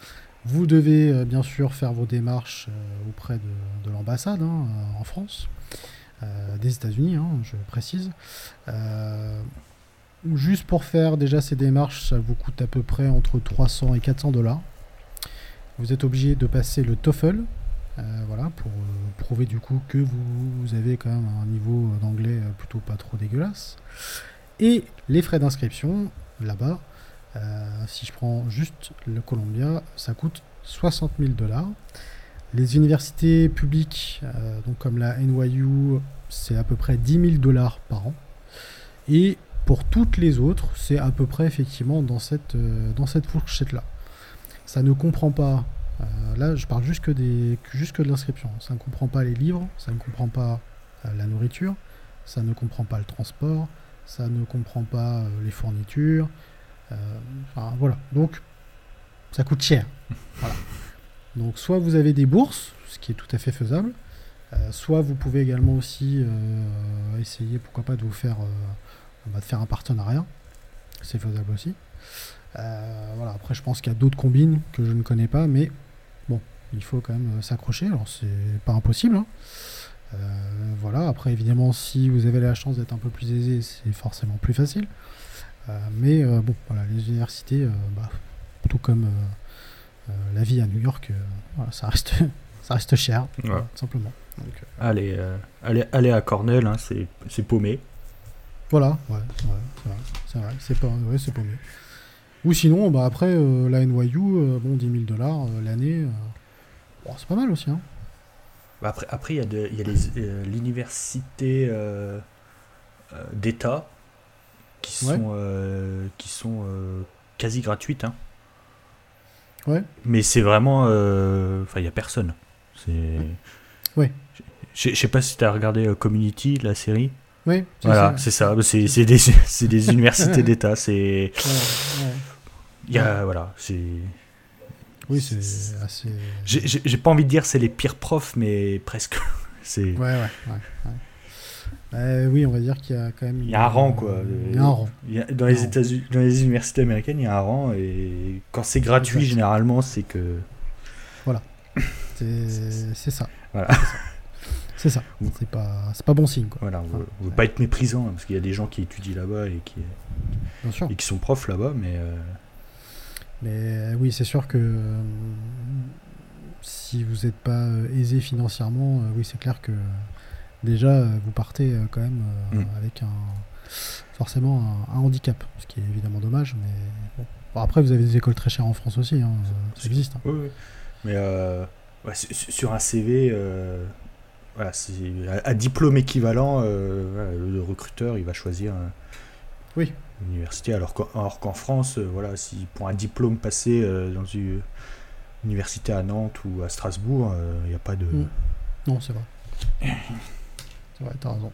Vous devez euh, bien sûr faire vos démarches euh, auprès de, l'ambassade hein, en France, des États-Unis, hein, je précise. juste pour faire déjà ces démarches, ça vous coûte à peu près entre 300 et 400 dollars. Vous êtes obligé de passer le TOEFL, voilà, pour prouver du coup que vous, avez quand même un niveau d'anglais plutôt pas trop dégueulasse. Et les frais d'inscription, là-bas, euh, si je prends juste le Columbia, ça coûte 60 000 dollars. Les universités publiques, euh, donc comme la NYU, c'est à peu près 10 000 dollars par an. Et pour toutes les autres, c'est à peu près effectivement dans cette, euh, dans cette fourchette-là. Ça ne comprend pas, là je parle juste que, des, de l'inscription, ça ne comprend pas les livres, ça ne comprend pas la nourriture, ça ne comprend pas le transport, ça ne comprend pas euh, les fournitures. Euh, enfin, voilà. Donc, ça coûte cher. Donc, soit vous avez des bourses, ce qui est tout à fait faisable, euh, soit vous pouvez également aussi essayer, pourquoi pas, de vous faire, de faire un partenariat. C'est faisable aussi. voilà. Après, je pense qu'il y a d'autres combines que je ne connais pas, mais bon, il faut quand même s'accrocher. Alors, c'est pas impossible. Hein. Euh, voilà, après évidemment si vous avez la chance d'être un peu plus aisé, c'est forcément plus facile. Euh, mais euh, bon, voilà, les universités, bah, tout comme la vie à New York, ça reste ça reste cher, simplement. allez, allez, à Cornell, hein, c'est paumé. Voilà, ouais, c'est vrai, c'est pas, ouais, c'est paumé. Ou sinon, bah après, la NYU, bon, 10 000 dollars l'année, bon, c'est pas mal aussi. Hein. Bah, après, après, il y a, de, y a l'université d'État qui sont, qui sont quasi gratuites. Hein. Ouais. Mais c'est vraiment. Enfin, il n'y a personne. C'est. Ouais. Je sais pas si tu as regardé Community, la série. Oui, voilà, c'est ça. C'est des, des universités d'État. C'est. Il y a. Voilà, c'est. Oui, c'est assez. J'ai pas envie de dire c'est les pires profs, mais presque. Ouais, ouais, ouais. ouais. oui, on va dire qu'il y a quand même. Il y a un rang, quoi. Il y a un rang. dans, les États dans les universités américaines, il y a un rang, et quand c'est gratuit, généralement, c'est que. Voilà. C'est ça. Voilà. C'est ça. C'est pas, pas bon signe. Quoi. Voilà, on veut, pas être méprisant, hein, parce qu'il y a des gens qui étudient là-bas et qui, et qui sont profs là-bas, mais. Euh, mais euh, oui, c'est sûr que euh, si vous n'êtes pas aisé financièrement, oui, c'est clair que déjà vous partez quand même mm. avec un forcément un, handicap, ce qui est évidemment dommage, mais bon. après vous avez des écoles très chères en France aussi, hein, ça existe. Hein. Oui, oui. mais sur un CV, voilà, à, diplôme équivalent, euh, le recruteur il va choisir oui. Une université. Alors qu'en France, euh, voilà, si pour un diplôme passé euh, dans une université à Nantes ou à Strasbourg, il n'y a pas de. Mm. Non, c'est vrai. c'est vrai, t'as raison.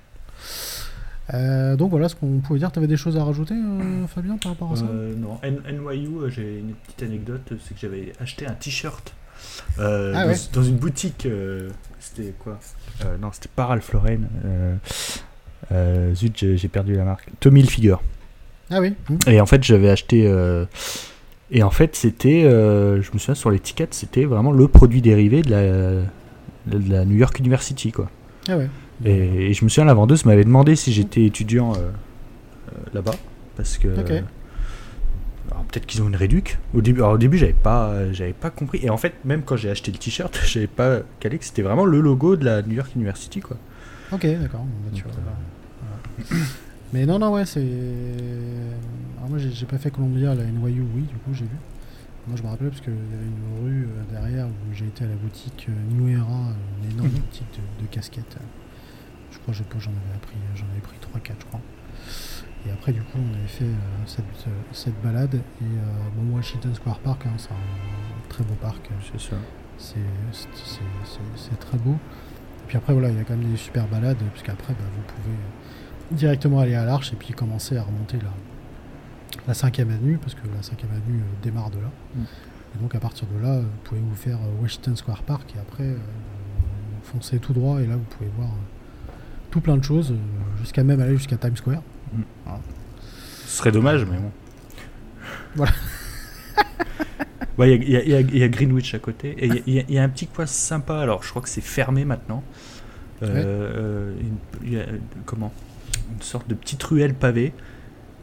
donc voilà ce qu'on pouvait dire. Tu avais des choses à rajouter, Fabien, par rapport à ça? Non, NYU, j'ai une petite anecdote c'est que j'avais acheté un t-shirt ah dans, dans, une boutique. c'était quoi? Euh, non, c'était pas Ralph Lauren. Euh, euh, zut, j'ai perdu la marque. Tommy Hilfiger. Ah oui. Et en fait, j'avais acheté. Et en fait, c'était, je me souviens sur l'étiquette, c'était vraiment le produit dérivé de la, de la New York University, quoi. Ah ouais. Et, je me souviens, la vendeuse m'avait demandé si j'étais étudiant là-bas, parce que peut-être qu'ils ont une réduc. Au début, au début, j'avais pas, j'avais pas compris. Et en fait, même quand j'ai acheté le t-shirt, j'avais pas calé que c'était vraiment le logo de la New York University, quoi. Ok, d'accord. Bah, euh, Mais non, non, ouais, c'est. Alors moi, j'ai pas fait Columbia, la NYU, oui, du coup, j'ai vu. Moi, je me rappelle parce qu'il y avait une rue euh, derrière où j'ai été à la boutique euh, New Era, une énorme mhm. boutique de, casquettes. Je crois que j'en avais pris, j'en avais pris 3-4, je crois. Et après, du coup, on avait fait euh, cette, euh, cette, balade. Et euh, bon, Washington Square Park, hein, c'est un très beau parc. C'est ça. C'est très beau. Et puis après, voilà, il y a quand même des super balades, puisqu'après, bah, vous pouvez directement aller à l'Arche et puis commencer à remonter la, la 5ème avenue, parce que la 5ème avenue démarre de là. Mm. Et donc, à partir de là, vous pouvez vous faire Washington Square Park et après, vous foncez tout droit et là, vous pouvez voir tout plein de choses, jusqu'à même aller jusqu'à Times Square. Ce serait dommage, mais bon. Voilà. Il y, a Greenwich à côté. Et il y, a un petit coin sympa. Alors, je crois que c'est fermé maintenant. Euh, euh, comment? Une sorte de petite ruelle pavée.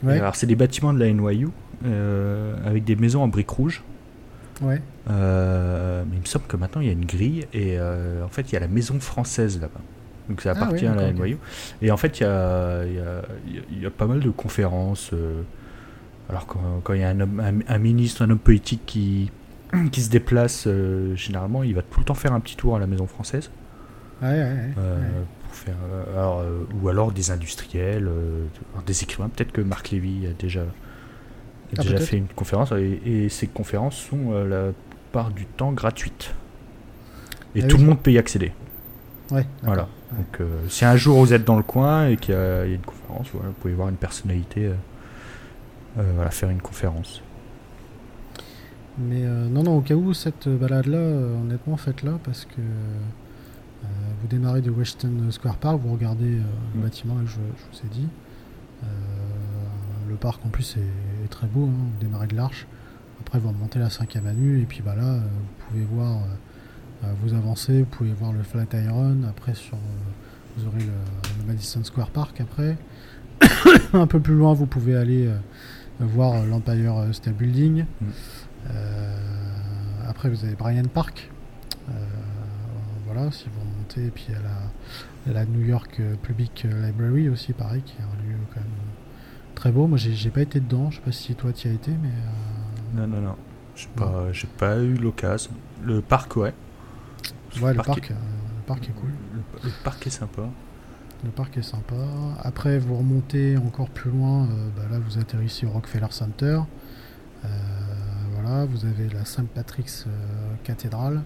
Alors, c'est des bâtiments de la NYU euh, avec des maisons en briques rouges. Ouais. mais il me semble que maintenant il y a une grille et en fait il y a la maison française là-bas. Donc ça ah appartient à la NYU. Et en fait, il y a, y a, pas mal de conférences. Euh, alors quand il y a un, un, ministre, un homme politique qui, qui se déplace, euh, généralement, il va tout le temps faire un petit tour à la Maison Française. Euh, pour faire, ou alors des industriels, des écrivains. Peut-être que Marc Lévy a déjà, ah, déjà fait une conférence. Et, ces conférences sont la plupart du temps gratuites. Et ah tout le monde peut y accéder. Ouais, voilà. Donc, euh, si un jour vous êtes dans le coin et qu'il y, a une conférence, vous pouvez voir une personnalité euh, euh, voilà, faire une conférence. Mais non, non, au cas où cette balade-là, honnêtement, faites-la parce que vous démarrez du Western Square Park, vous regardez le mm. bâtiment je, vous ai dit. le parc en plus est, très beau, hein, vous démarrez de l'arche. Après, vous remontez la 5ème avenue et puis bah, là, vous pouvez voir euh, vous avancez, vous pouvez voir le Flatiron. Après, sur, euh, vous aurez le, Madison Square Park. Après, un peu plus loin, vous pouvez aller euh, voir l'Empire State Building. Mm. après, vous avez Bryant Park. voilà, si vous et puis il y a la, New York Public Library aussi, pareil, qui est un lieu quand même très beau. Moi, j'ai pas été dedans. Je sais pas si toi tu as été, mais Non, non, non. J'ai pas, j'ai pas eu l'occasion. Le parc, ouais. Ouais, le parc parc, est- euh, le parc est cool. Le, le parc est sympa. Le parc est sympa. Après, vous remontez encore plus loin. euh, bah là, vous atterrissez au Rockefeller Center. Euh, voilà, vous avez la Saint Patrick's euh, cathédrale.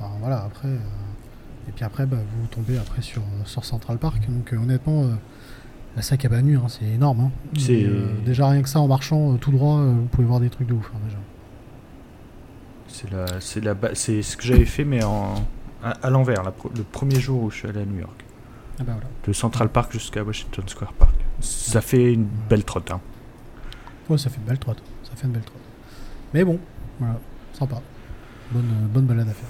Euh, enfin, voilà, après. euh, et puis après, bah, vous tombez après sur, sur Central Park. Donc, euh, honnêtement, euh, la sac à Banu, hein, c'est énorme. hein. C'est- euh, déjà, rien que ça, en marchant euh, tout droit, euh, vous pouvez voir des trucs de ouf. hein, déjà. C'est la, c'est la, c'est ce que j'avais fait, mais en, à, à l'envers, le premier jour où je suis allé à New York. Ah bah voilà. De Central Park jusqu'à Washington Square Park. Ça fait une belle trotte. Hein. Ouais, ça fait une belle trotte. Ça fait une belle trotte. Mais bon, voilà, sympa. Bonne, euh, bonne balade à faire.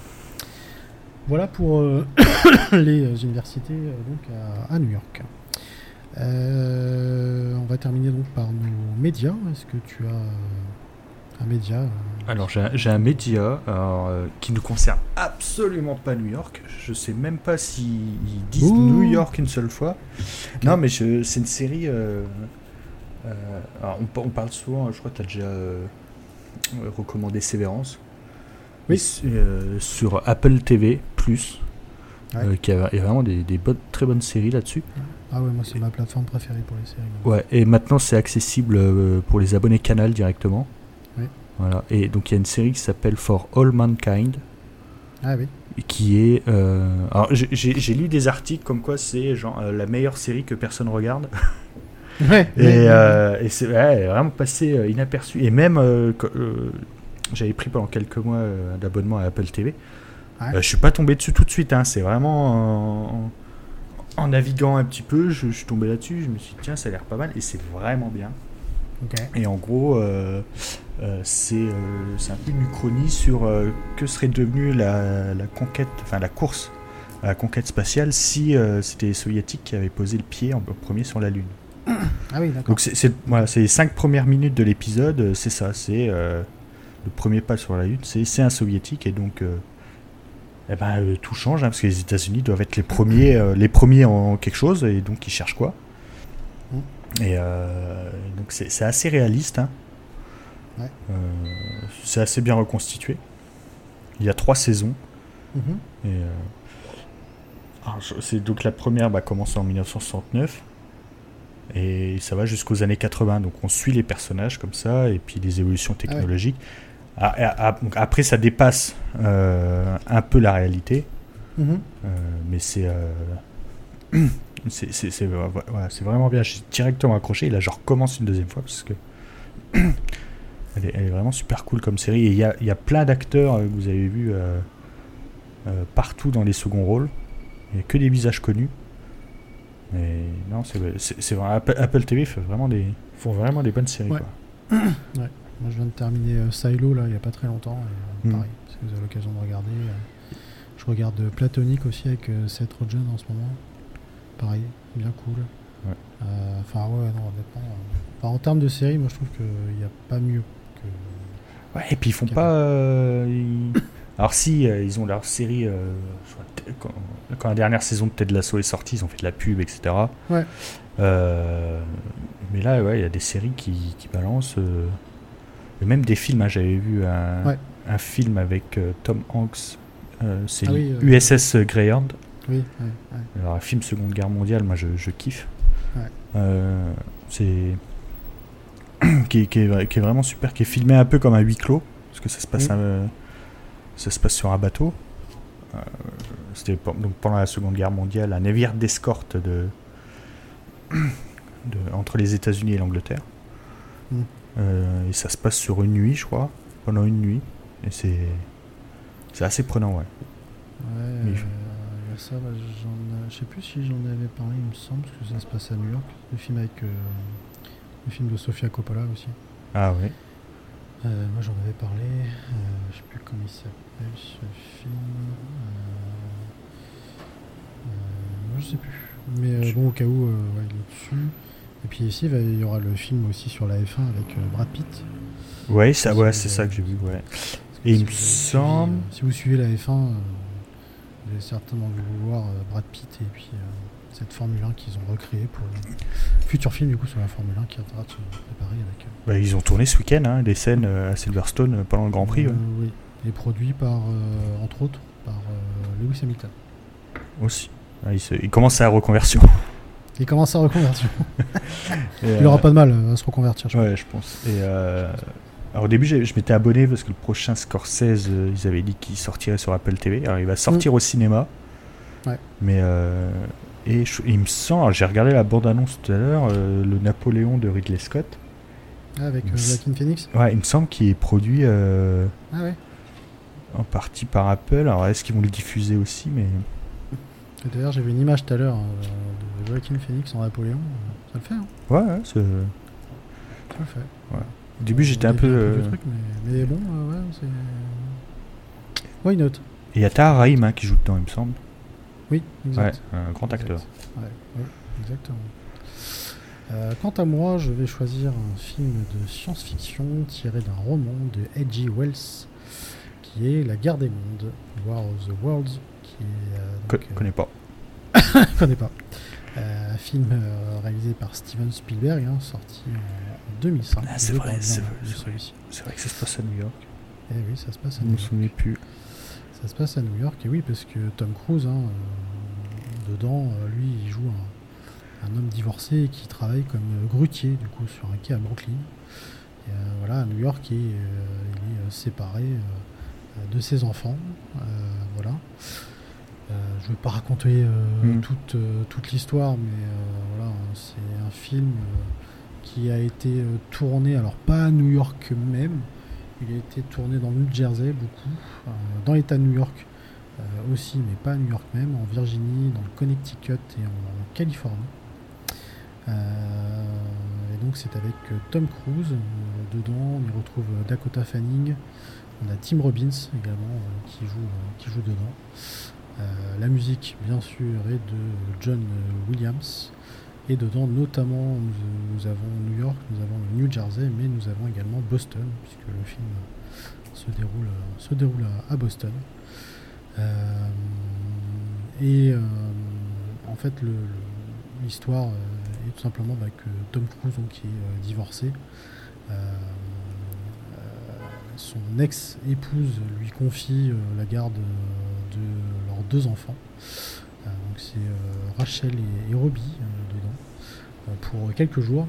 Voilà pour euh, les euh, universités euh, donc à, à New York. Euh, on va terminer donc par nos médias. Est-ce que tu as un média Alors j'ai un- média euh, qui ne concerne absolument pas New York. Je sais même pas s'ils disent Ouh. New York une seule fois. Non mais c'est une série... alors, on, pa- on parle souvent, je crois que tu as déjà recommandé Sévérance. Oui. Sur Apple TV ⁇ Ouais. euh, qui a, il y a vraiment des, des bonnes, très bonnes séries là-dessus. Ah ouais, moi c'est ma plateforme préférée pour les séries. Ouais, et maintenant c'est accessible euh, pour les abonnés Canal directement. Oui. Voilà. Et donc il y a une série qui s'appelle For All Mankind, Ah oui. qui est. euh, Alors j'ai- lu des articles comme quoi c'est genre la meilleure série que personne regarde. Ouais. Et, ouais, et c'est ouais, vraiment passé inaperçu. Et même j'avais pris pendant quelques mois d'abonnement à Apple TV. Ouais. Euh, je suis pas tombé dessus tout de suite. Hein. C'est vraiment en, en naviguant un petit peu, je, je suis tombé là-dessus. Je me suis dit tiens ça a l'air pas mal et c'est vraiment bien. Et en gros, euh, euh, c'est euh, un peu une uchronie sur euh, que serait devenue la, la conquête, enfin la course à la conquête spatiale si c'était les soviétiques qui avaient posé le pied en en premier sur la Lune. Ah oui, d'accord. Donc c'est voilà, les cinq premières minutes de l'épisode, c'est ça, c'est le premier pas sur la Lune, c'est un soviétique et donc eh ben, euh, tout change hein, parce que les États-Unis doivent être les premiers, euh, les premiers en quelque chose et donc ils cherchent quoi Mm. Et euh, donc c'est assez réaliste. hein. Ouais. C'est assez bien reconstitué. Il y a trois saisons. Je- c'est donc la première bah, commence en 1969 et ça va jusqu'aux années 80. Donc on suit les personnages comme ça et puis les évolutions technologiques. Ah, donc après ça dépasse euh, un peu la réalité, Mhm. euh, mais c'est euh, c'est euh, voilà, c'est vraiment bien. J'ai directement accroché et là je recommence une deuxième fois parce que elle est, elle est vraiment super cool comme série et il y a, y a plein d'acteurs que vous avez vus partout dans les seconds rôles. Il n'y a que des visages connus. Mais non, c'est vrai. Apple, Apple TV fait vraiment des, font vraiment des bonnes séries. Ouais. quoi. Moi, je viens de terminer euh, Silo là, il n'y a pas très longtemps. Et, euh, Mm. Pareil, si vous avez l'occasion de regarder. euh, je regarde Platonic aussi avec Seth Rogen en ce moment. Pareil, bien cool. Enfin, ouais, non, honnêtement. en termes de série, moi je trouve qu'il n'y a pas mieux que. Ouais, et puis ils font pas. ils- Alors si, ils ont leur série. quand, quand la dernière saison de Ted Lasso est sortie, ils ont fait de la pub, etc. Ouais. Mais là, ouais, il y a des séries qui, qui balancent. Euh, même des films. hein, J'avais vu un, Ouais. un film avec euh, Tom Hanks. euh, c'est Ah oui, euh, USS Greyhound. Oui, ouais, ouais. Alors, un film Seconde Guerre mondiale, moi je, je kiffe. Euh, c'est. qui, est, qui est- qui est vraiment super, qui est filmé un peu comme un huis clos, parce que ça se passe, un- ça se passe sur un bateau. Euh, C'était donc pendant la Seconde Guerre mondiale, un navire d'escorte de, de- entre les États-Unis et l'Angleterre. Mm. Euh, et ça se passe sur une nuit, je crois, pendant une nuit. Et c'est. C'est assez prenant, ouais. Ouais, Mais euh, ça, bah, j'en ai- je sais plus si j'en avais parlé, il me semble, parce que ça se passe à New York. Le film avec. euh, le film de Sofia Coppola aussi. Ah ouais. Euh, moi j'en avais parlé, euh, je sais plus comment il s'appelle ce film. Euh, euh, moi, je sais plus. Mais euh, bon, au cas où, euh, ouais, il est dessus. Et puis ici, va- il y aura le film aussi sur la F1 avec euh, Brad Pitt. Ouais, ça, ouais, c'est ça que j'ai vu, ouais. Et il si me semble- euh, si vous suivez la F1, euh, Vous avez certainement voir euh, Brad Pitt et puis euh, cette Formule 1 qu'ils ont recréée pour le futur film du coup sur la Formule 1 qui est en train de se préparer avec. Bah, ils ont tourné ce week-end hein, des scènes à Silverstone pendant le Grand Prix ouais. oui. Et produit par, entre autres, par Lewis Hamilton. aussi. Ah, il, se- il commence sa reconversion. Il commence sa reconversion. Il aura euh, pas de mal à se reconvertir. je Ouais, je pense. Et euh, alors au début, j'ai- je m'étais abonné parce que le prochain Scorsese, euh, ils avaient dit qu'il sortirait sur Apple TV. Alors il va sortir au cinéma. Ouais. Mais euh, et je- il me semble, j'ai regardé la bande-annonce tout à l'heure, euh, le Napoléon de Ridley Scott. Ah, avec Joaquin Phoenix. Ouais, il me semble qu'il est produit Ah ouais. en partie par Apple. Alors est-ce qu'ils vont le diffuser aussi Mais D'ailleurs, j'avais une image tout à l'heure de Joaquin Phoenix en Napoléon. euh, Ça le fait, hein ouais, ouais, c'est- Ça le fait. au début j'étais un peu. euh, truc, mais, mais bon, euh, ouais, c'est. Why not? Et il y a Tahar Rahim hein, qui joue dedans, il me semble. Oui, exact. Ouais, un grand acteur. Exact. Ouais, ouais, exactement. Euh, quant à moi, je vais choisir un film de science-fiction tiré d'un roman de H.G. Wells qui est La guerre des mondes, War of the Worlds, qui est. euh, Co- donc, euh, connais pas. connais pas. Euh, un film euh, réalisé par Steven Spielberg, hein, sorti en 2005. Ah, c'est vrai, c'est vrai, vrai. que ça se passe à New York. Eh oui, ça se passe à Je New me York. souvenais plus. Ça se passe à New York, et oui, parce que Tom Cruise, hein, euh, dedans, euh, lui, il joue un, un homme divorcé qui travaille comme euh, grutier, du coup, sur un quai à Brooklyn. Et, euh, voilà, à New York, et, euh, il est euh, séparé euh, de ses enfants. euh, voilà. Euh, je ne vais pas raconter euh, Mm. toute, euh, toute l'histoire, mais voilà, c'est un film qui a été tourné, alors pas à New York même, il a été tourné dans le New Jersey beaucoup, euh, dans l'État de New York euh, aussi, mais pas à New York même, en Virginie, dans le Connecticut et en, Californie. Euh, et donc c'est avec Tom Cruise. dedans, on y retrouve Dakota Fanning. On a Tim Robbins également qui, joue, qui joue dedans. Euh, la musique, bien sûr, est de John Williams. Et dedans, notamment, nous, avons New York, nous avons le New Jersey, mais nous avons également Boston, puisque le film se déroule, se déroule à, Boston. Euh, et euh, en fait, l'histoire est tout simplement bah, que Tom Cruise, donc, qui est divorcé, son ex-épouse lui confie la garde deux enfants. Euh, donc c'est euh, Rachel et, et euh, dedans pour quelques jours.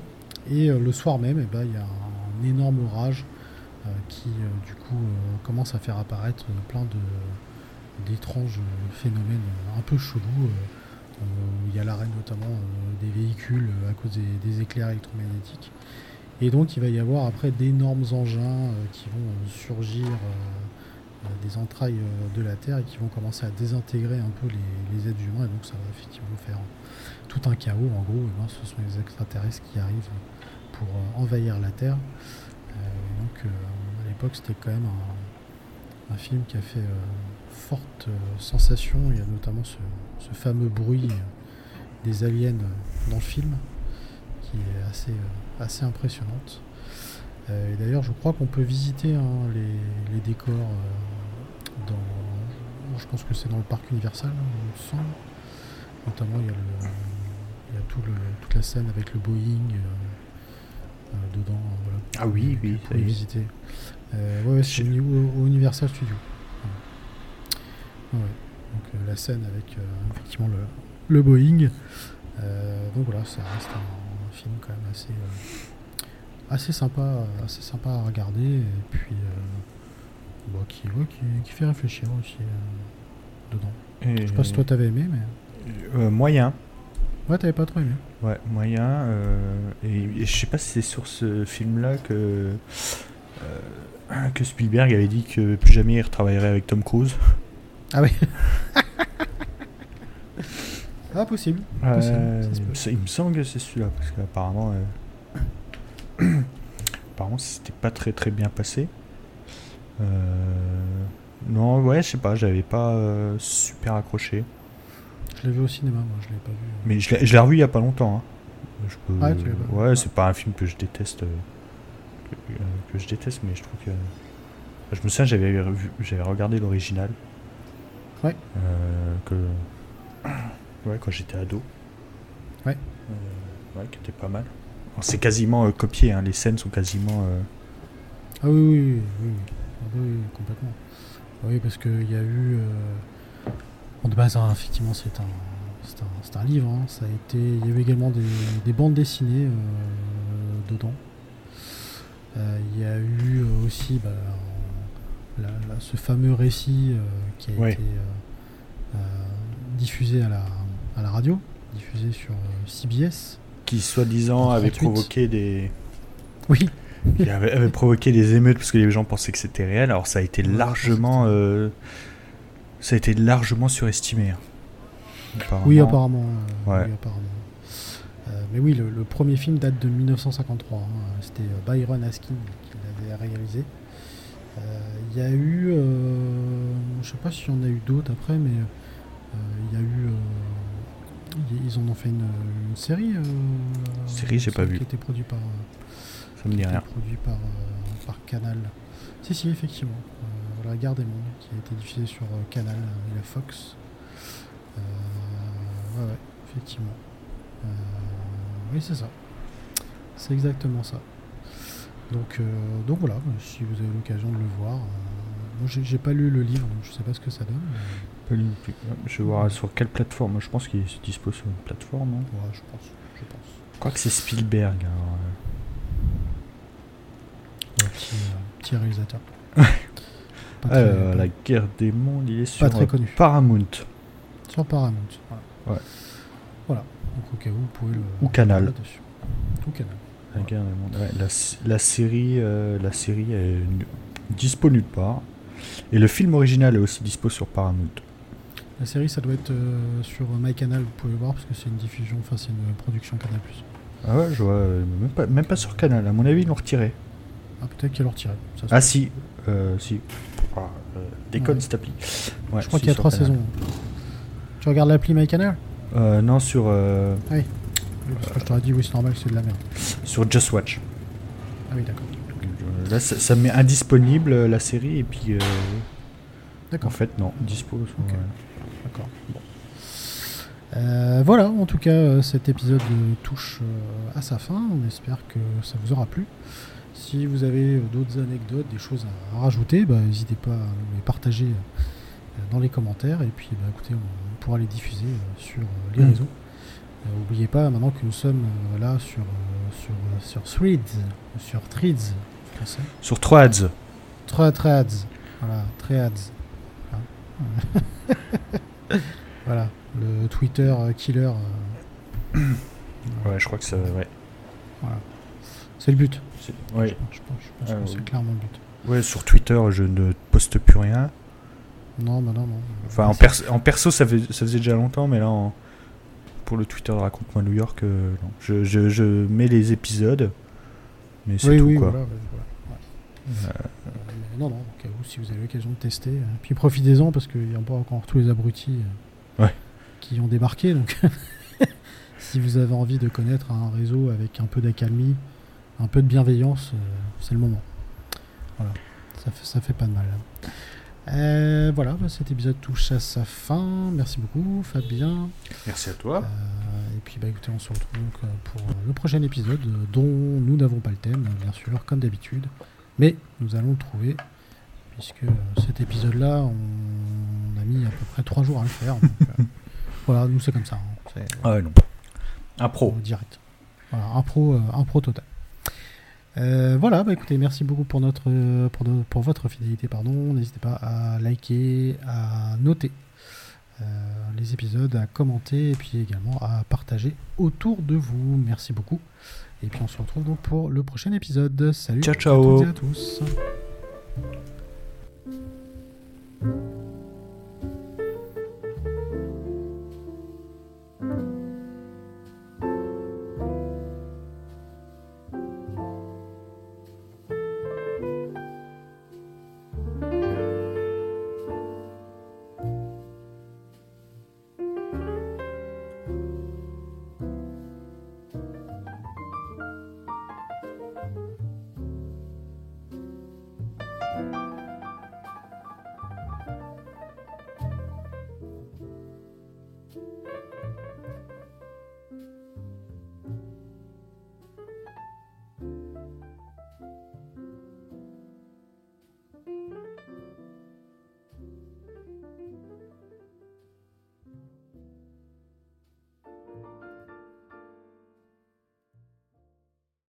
Et le soir même, eh ben, il y a un énorme orage qui du coup commence à faire apparaître plein de d'étranges phénomènes un peu chelous. il y a l'arrêt notamment des véhicules à cause des, éclairs électromagnétiques. Et donc il va y avoir après d'énormes engins qui vont surgir des entrailles euh, de la Terre et qui vont commencer à désintégrer un peu les, êtres humains. Et donc ça va effectivement faire tout un chaos. En gros, eh ben, ce sont les extraterrestres qui arrivent pour euh, envahir la Terre. Euh, et donc euh, à l'époque c'était quand même un, film qui a fait euh, forte euh, sensation. Il y a notamment ce, fameux bruit euh, des aliens euh, dans le film qui est assez, euh, assez impressionnante. Euh, et d'ailleurs, je crois qu'on peut visiter hein, les, les décors euh, dans. Je pense que c'est dans le parc Universal, hein, il me semble. Notamment, il y a, le, il y a tout le, toute la scène avec le Boeing euh, dedans. Voilà, Ah oui, oui, est. visiter. Euh, ouais, ouais, c'est au, au Universal Studio. Ouais. Ouais. Donc euh, la scène avec euh, effectivement le, le Boeing. Donc voilà, ça reste un, un film quand même assez, assez sympa, assez sympa à regarder et puis euh, bon, qui, ouais, qui, qui fait réfléchir aussi euh, dedans. Je sais pas si toi t'avais aimé, mais Euh, moyen. ouais, t'avais pas trop aimé. Ouais, moyen. euh, et, et je sais pas si c'est sur ce film-là que, euh, que Spielberg avait dit que plus jamais il retravaillerait avec Tom Cruise. Ah oui. ah possible. Possible, Euh, ça il, me, semble que c'est celui-là, parce qu'apparemment, apparemment, c'était pas très très bien passé. Euh, non, ouais, je sais pas, j'avais pas euh, super accroché. Je l'ai vu au cinéma, moi, je l'ai pas vu. Mais je l'ai revu il y a pas longtemps. hein. Je peux- Ah, tu pas ouais, c'est pas un film que je déteste. euh, que, que je déteste, mais je trouve que. Je me souviens, j'avais j'avais regardé l'original. Ouais. Que... Ouais, quand j'étais ado. Ouais. Ouais, qui était pas mal. C'est quasiment euh, copié, hein, les scènes sont quasiment. euh, Ah oui, oui, oui, oui, Ah oui, oui, complètement. Oui, parce qu'il y a eu. euh, bon, de base, hein, effectivement, c'est un, c'est un, un livre. hein. Ça a été, il y avait également des, des bandes dessinées euh, dedans. Euh, Il y a eu euh, aussi bah, en- la- la- ce fameux récit qui a Ouais. été diffusé à la, à la radio, diffusé sur CBS. Qui soi-disant avait 38. provoqué des. Oui, qui avait, avait provoqué des émeutes parce que les gens pensaient que c'était réel. Alors ça a été largement. euh, ça a été largement surestimé. hein. Oui, Apparemment. apparemment. euh, Ouais. oui, apparemment. Euh, mais oui, le, le premier film date de 1953. hein. C'était euh, Byron Askin qui l'avait réalisé. Euh, Il y a eu, euh, je sais pas s'il y en a eu d'autres après, mais euh, il y a eu, euh, ils- en ont fait une, une série. euh, Série, j'ai pas qui vu. était produit par, euh, Ça me dit qui rien. produit par, euh, par Canal. Si, si, effectivement. La Guerre des Mondes, qui a été diffusée sur Canal et la Fox. Ouais, ouais, effectivement. Oui, c'est ça. C'est exactement ça. Donc, donc voilà, si vous avez l'occasion de le voir. moi, j'ai j'ai pas lu le livre, donc je sais pas ce que ça donne. mais- Pas Je vais voir sur quelle plateforme. Je pense qu'il se dispose sur une plateforme. hein. ouais, je pense. Je pense. Je crois que c'est Spielberg. alors, Ouais, petit, euh, petit réalisateur. euh. Pas très- Euh, pas- la guerre des mondes, il est sur très euh, connu. Paramount. Sur Paramount. Voilà. Ouais. Voilà. Donc au cas où, vous pouvez le. Ou Canal. Ou Canal. La guerre des mondes. Ouais, la, la série, euh, la série est dispo nulle part. Et le film original est aussi dispo sur Paramount. La série, ça doit être euh, sur MyCanal, vous pouvez voir, parce que c'est une diffusion, enfin c'est une production Canal+. Ah ouais, je vois. euh, Même pas, même pas sur Canal. À mon avis, ils l'ont retiré. Ah, peut-être qu'elle leur retiré. Ça se Ah peut. si. Euh, si. Ah, euh, déconne Ouais. cette appli. Ouais, Je crois si, qu'il y a sur trois Canal. saisons. Tu regardes l'appli MyCanal? Euh, non, sur, euh, Oui, parce que je t'aurais dit, oui, c'est normal, c'est de la merde. sur Just Watch. Ah oui, d'accord. Euh, Là, ça, ça met indisponible euh, la série et puis euh, en D'accord. fait non, dispo. sur- Ok. ouais. D'accord. Bon. Euh, voilà, en tout cas, euh, cet épisode euh, touche à sa fin. On espère que ça vous aura plu. Si vous avez d'autres anecdotes, des choses à, rajouter, bah, n'hésitez pas à nous les partager dans les commentaires. Et puis, bah, écoutez, on, pourra les diffuser sur les Mm. réseaux. N'oubliez pas maintenant que nous sommes là sur, sur, sur Threads, sur Threads français. Sur Threads. Threads. Voilà, threads. Voilà. voilà, le Twitter euh, killer. euh, Ouais, je crois que ça. Ouais. voilà. C'est le but. Ouais. Je pense, je pense Ah, que c'est clairement le but. Ouais, sur Twitter, je ne poste plus rien. Non, bah non, non. Enfin, en, perso- en perso, ça, fait- ça faisait déjà longtemps, mais là, en- pour le Twitter de Raconte-moi New York, euh, non. Je, je- je mets les épisodes, mais c'est Oui, tout oui, quoi. voilà. ouais. Euh, non, non, cas où, si vous avez l'occasion de tester. euh, Puis profitez-en parce qu'il n'y a pas encore tous les abrutis euh, Ouais. qui ont débarqué. Donc, si vous avez envie de connaître un réseau avec un peu d'accalmie, un peu de bienveillance, euh, c'est le moment. Voilà, ça fait, ça fait pas de mal. Euh, voilà, bah, cet épisode touche à sa fin. Merci beaucoup, Fabien. Merci à toi. Euh, et puis bah écoutez, on se retrouve donc pour le prochain épisode dont nous n'avons pas le thème, bien sûr, comme d'habitude. Mais nous allons le trouver, puisque euh, cet épisode-là, on a mis à peu près trois jours à le faire. donc, euh, voilà, nous c'est comme ça. hein, Ah ouais, non. Un pro. direct. Voilà, un pro, un pro total. Euh, voilà, bah écoutez, merci beaucoup pour, notre, pour, de- pour votre fidélité. pardon. N'hésitez pas à liker, à noter euh, les épisodes, à commenter et puis également à partager autour de vous. Merci beaucoup. Et puis on se retrouve donc pour le prochain épisode. Salut Ciao, ciao. à toutes et à tous. Thank you.